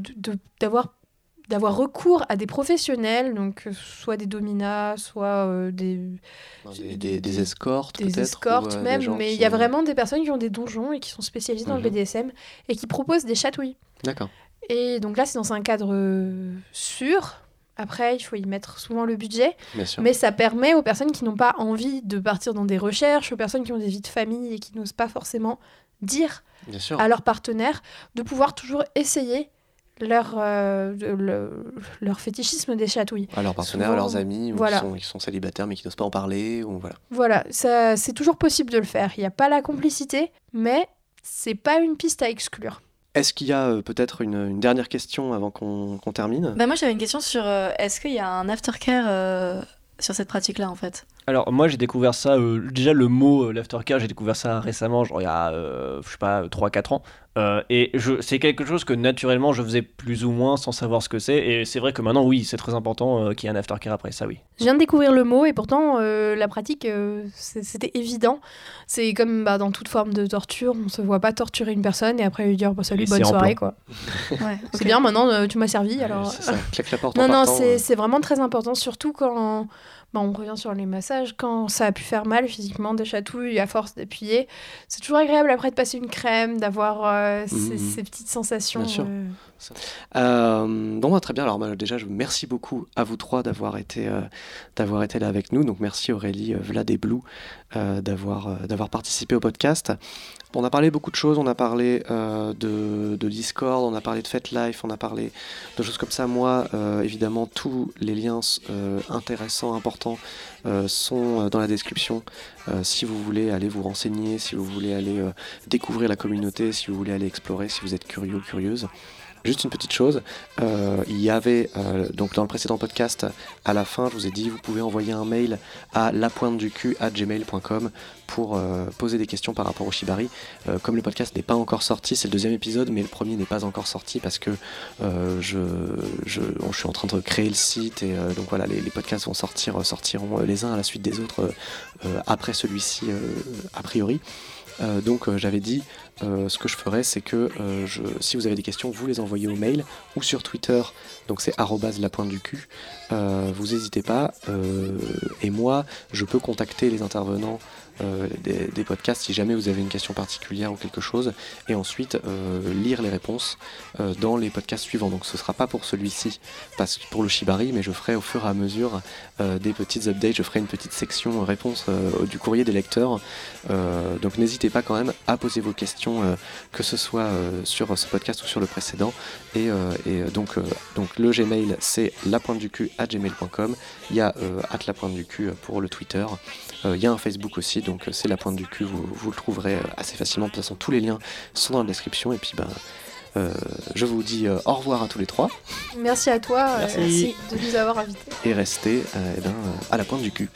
B: d'avoir, d'avoir recours à des professionnels, donc soit des dominas, soit euh, des,
A: Des, des, des escortes,
B: des escortes
A: ou, euh, des
B: même. Mais
A: qui
B: il y a
A: ont-
B: vraiment des personnes qui ont des donjons et qui sont spécialisées dans
A: Mhm.
B: le BDSM et qui proposent des chatouilles.
A: D'accord.
B: Et donc là, c'est dans un cadre euh, sûr. Après, il faut y mettre souvent le budget.
A: Bien sûr.
B: Mais ça permet aux personnes qui n'ont pas envie de partir dans des recherches, aux personnes qui ont des vies de famille et qui n'osent pas forcément dire
A: Bien sûr.
B: à leur partenaire, de pouvoir toujours essayer leur, euh, le- leur fétichisme des chatouilles.
A: À leurs partenaires, à leurs amis, ou
B: voilà.
A: qui, sont, qui sont célibataires mais qui n'osent pas en parler. Ou, voilà.
B: Voilà, ça, c'est toujours possible de le faire. Il n'y a pas la complicité, mais c'est pas une piste à exclure.
A: Est-ce qu'il y a euh, peut-être une, dernière question avant qu'on qu'on termine?
D: Bah, moi, j'avais une question sur euh, est-ce qu'il y a un aftercare euh, sur cette pratique-là, en fait?
C: Alors moi j'ai découvert ça, euh, déjà le mot euh, l'aftercare, j'ai découvert ça récemment, genre il y a, euh, je sais pas, 3-4 ans. Euh, et je, c'est quelque chose que naturellement je faisais plus ou moins sans savoir ce que c'est. Et c'est vrai que maintenant oui, c'est très important euh, qu'il y ait un aftercare après, ça oui.
B: Je viens de découvrir le mot et pourtant euh, la pratique, euh, c'était évident. C'est comme bah, dans toute forme de torture, on se voit pas torturer une personne et après lui dire bah, salut,
C: Et
B: bonne soirée
C: plan.
B: quoi.
D: Ouais,
B: C'est bien, maintenant euh, tu m'as servi alors.
A: Ça, claque la porte en
B: Non, non,
A: euh.
B: c'est vraiment très important, surtout quand. Bah, on revient sur les massages. Quand ça a pu faire mal physiquement, des chatouilles à force d'appuyer, c'est toujours agréable après de passer une crème, d'avoir euh, ces,
A: Mhm.
B: ces petites sensations.
A: Bien sûr.
B: Euh.
A: Bah, très bien. Alors, déjà, je merci beaucoup à vous trois d'avoir été, euh, été là avec nous. Donc, merci Aurélie, euh, Vlad et Blue euh, d'avoir, participé au podcast. On a parlé beaucoup de choses. On a parlé de, de Discord, on a parlé de FetLife, on a parlé de choses comme ça. Moi, évidemment, tous les liens intéressants, importants sont dans la description. Si vous voulez aller vous renseigner, si vous voulez aller découvrir la communauté, si vous voulez aller explorer, si vous êtes curieux ou curieuse. Juste une petite chose, euh, il y avait euh, donc dans le précédent podcast, à la fin, je vous ai dit, vous pouvez envoyer un mail à lapointeducu@gmail.com pour euh, poser des questions par rapport au Shibari. Comme le podcast n'est pas encore sorti, c'est le deuxième épisode, mais le premier n'est pas encore sorti parce que je, suis en train de créer le site et donc voilà, les, les podcasts vont sortir, sortiront les uns à la suite des autres après celui-ci a priori. Euh, donc euh, j'avais dit euh, ce que je ferais c'est que si vous avez des questions vous les envoyez au mail ou sur Twitter. Donc c'est la pointe du cul. Vous n'hésitez pas et moi je peux contacter les intervenants euh, des, des podcasts si jamais vous avez une question particulière ou quelque chose et ensuite euh, lire les réponses euh, dans les podcasts suivants donc ce sera pas pour celui-ci parce que pour le Shibari mais je ferai au fur et à mesure euh, des petites updates je ferai une petite section euh, réponse euh, du courrier des lecteurs donc n'hésitez pas quand même à poser vos questions, que ce soit sur ce podcast ou sur le précédent. Et, et, donc, donc le Gmail c'est lapointeducu à gmail.com. Il y a at la pointe du cul pour le Twitter. Euh, il y a un Facebook aussi, donc euh, c'est la pointe du cul. Vous, vous le trouverez euh, assez facilement. De toute façon, tous les liens sont dans la description. Et puis ben. euh, je vous dis euh, au revoir à tous les trois
B: Merci à toi euh,
C: Merci.
B: de nous avoir invités.
A: et restez euh, eh ben, euh, à la pointe du cul.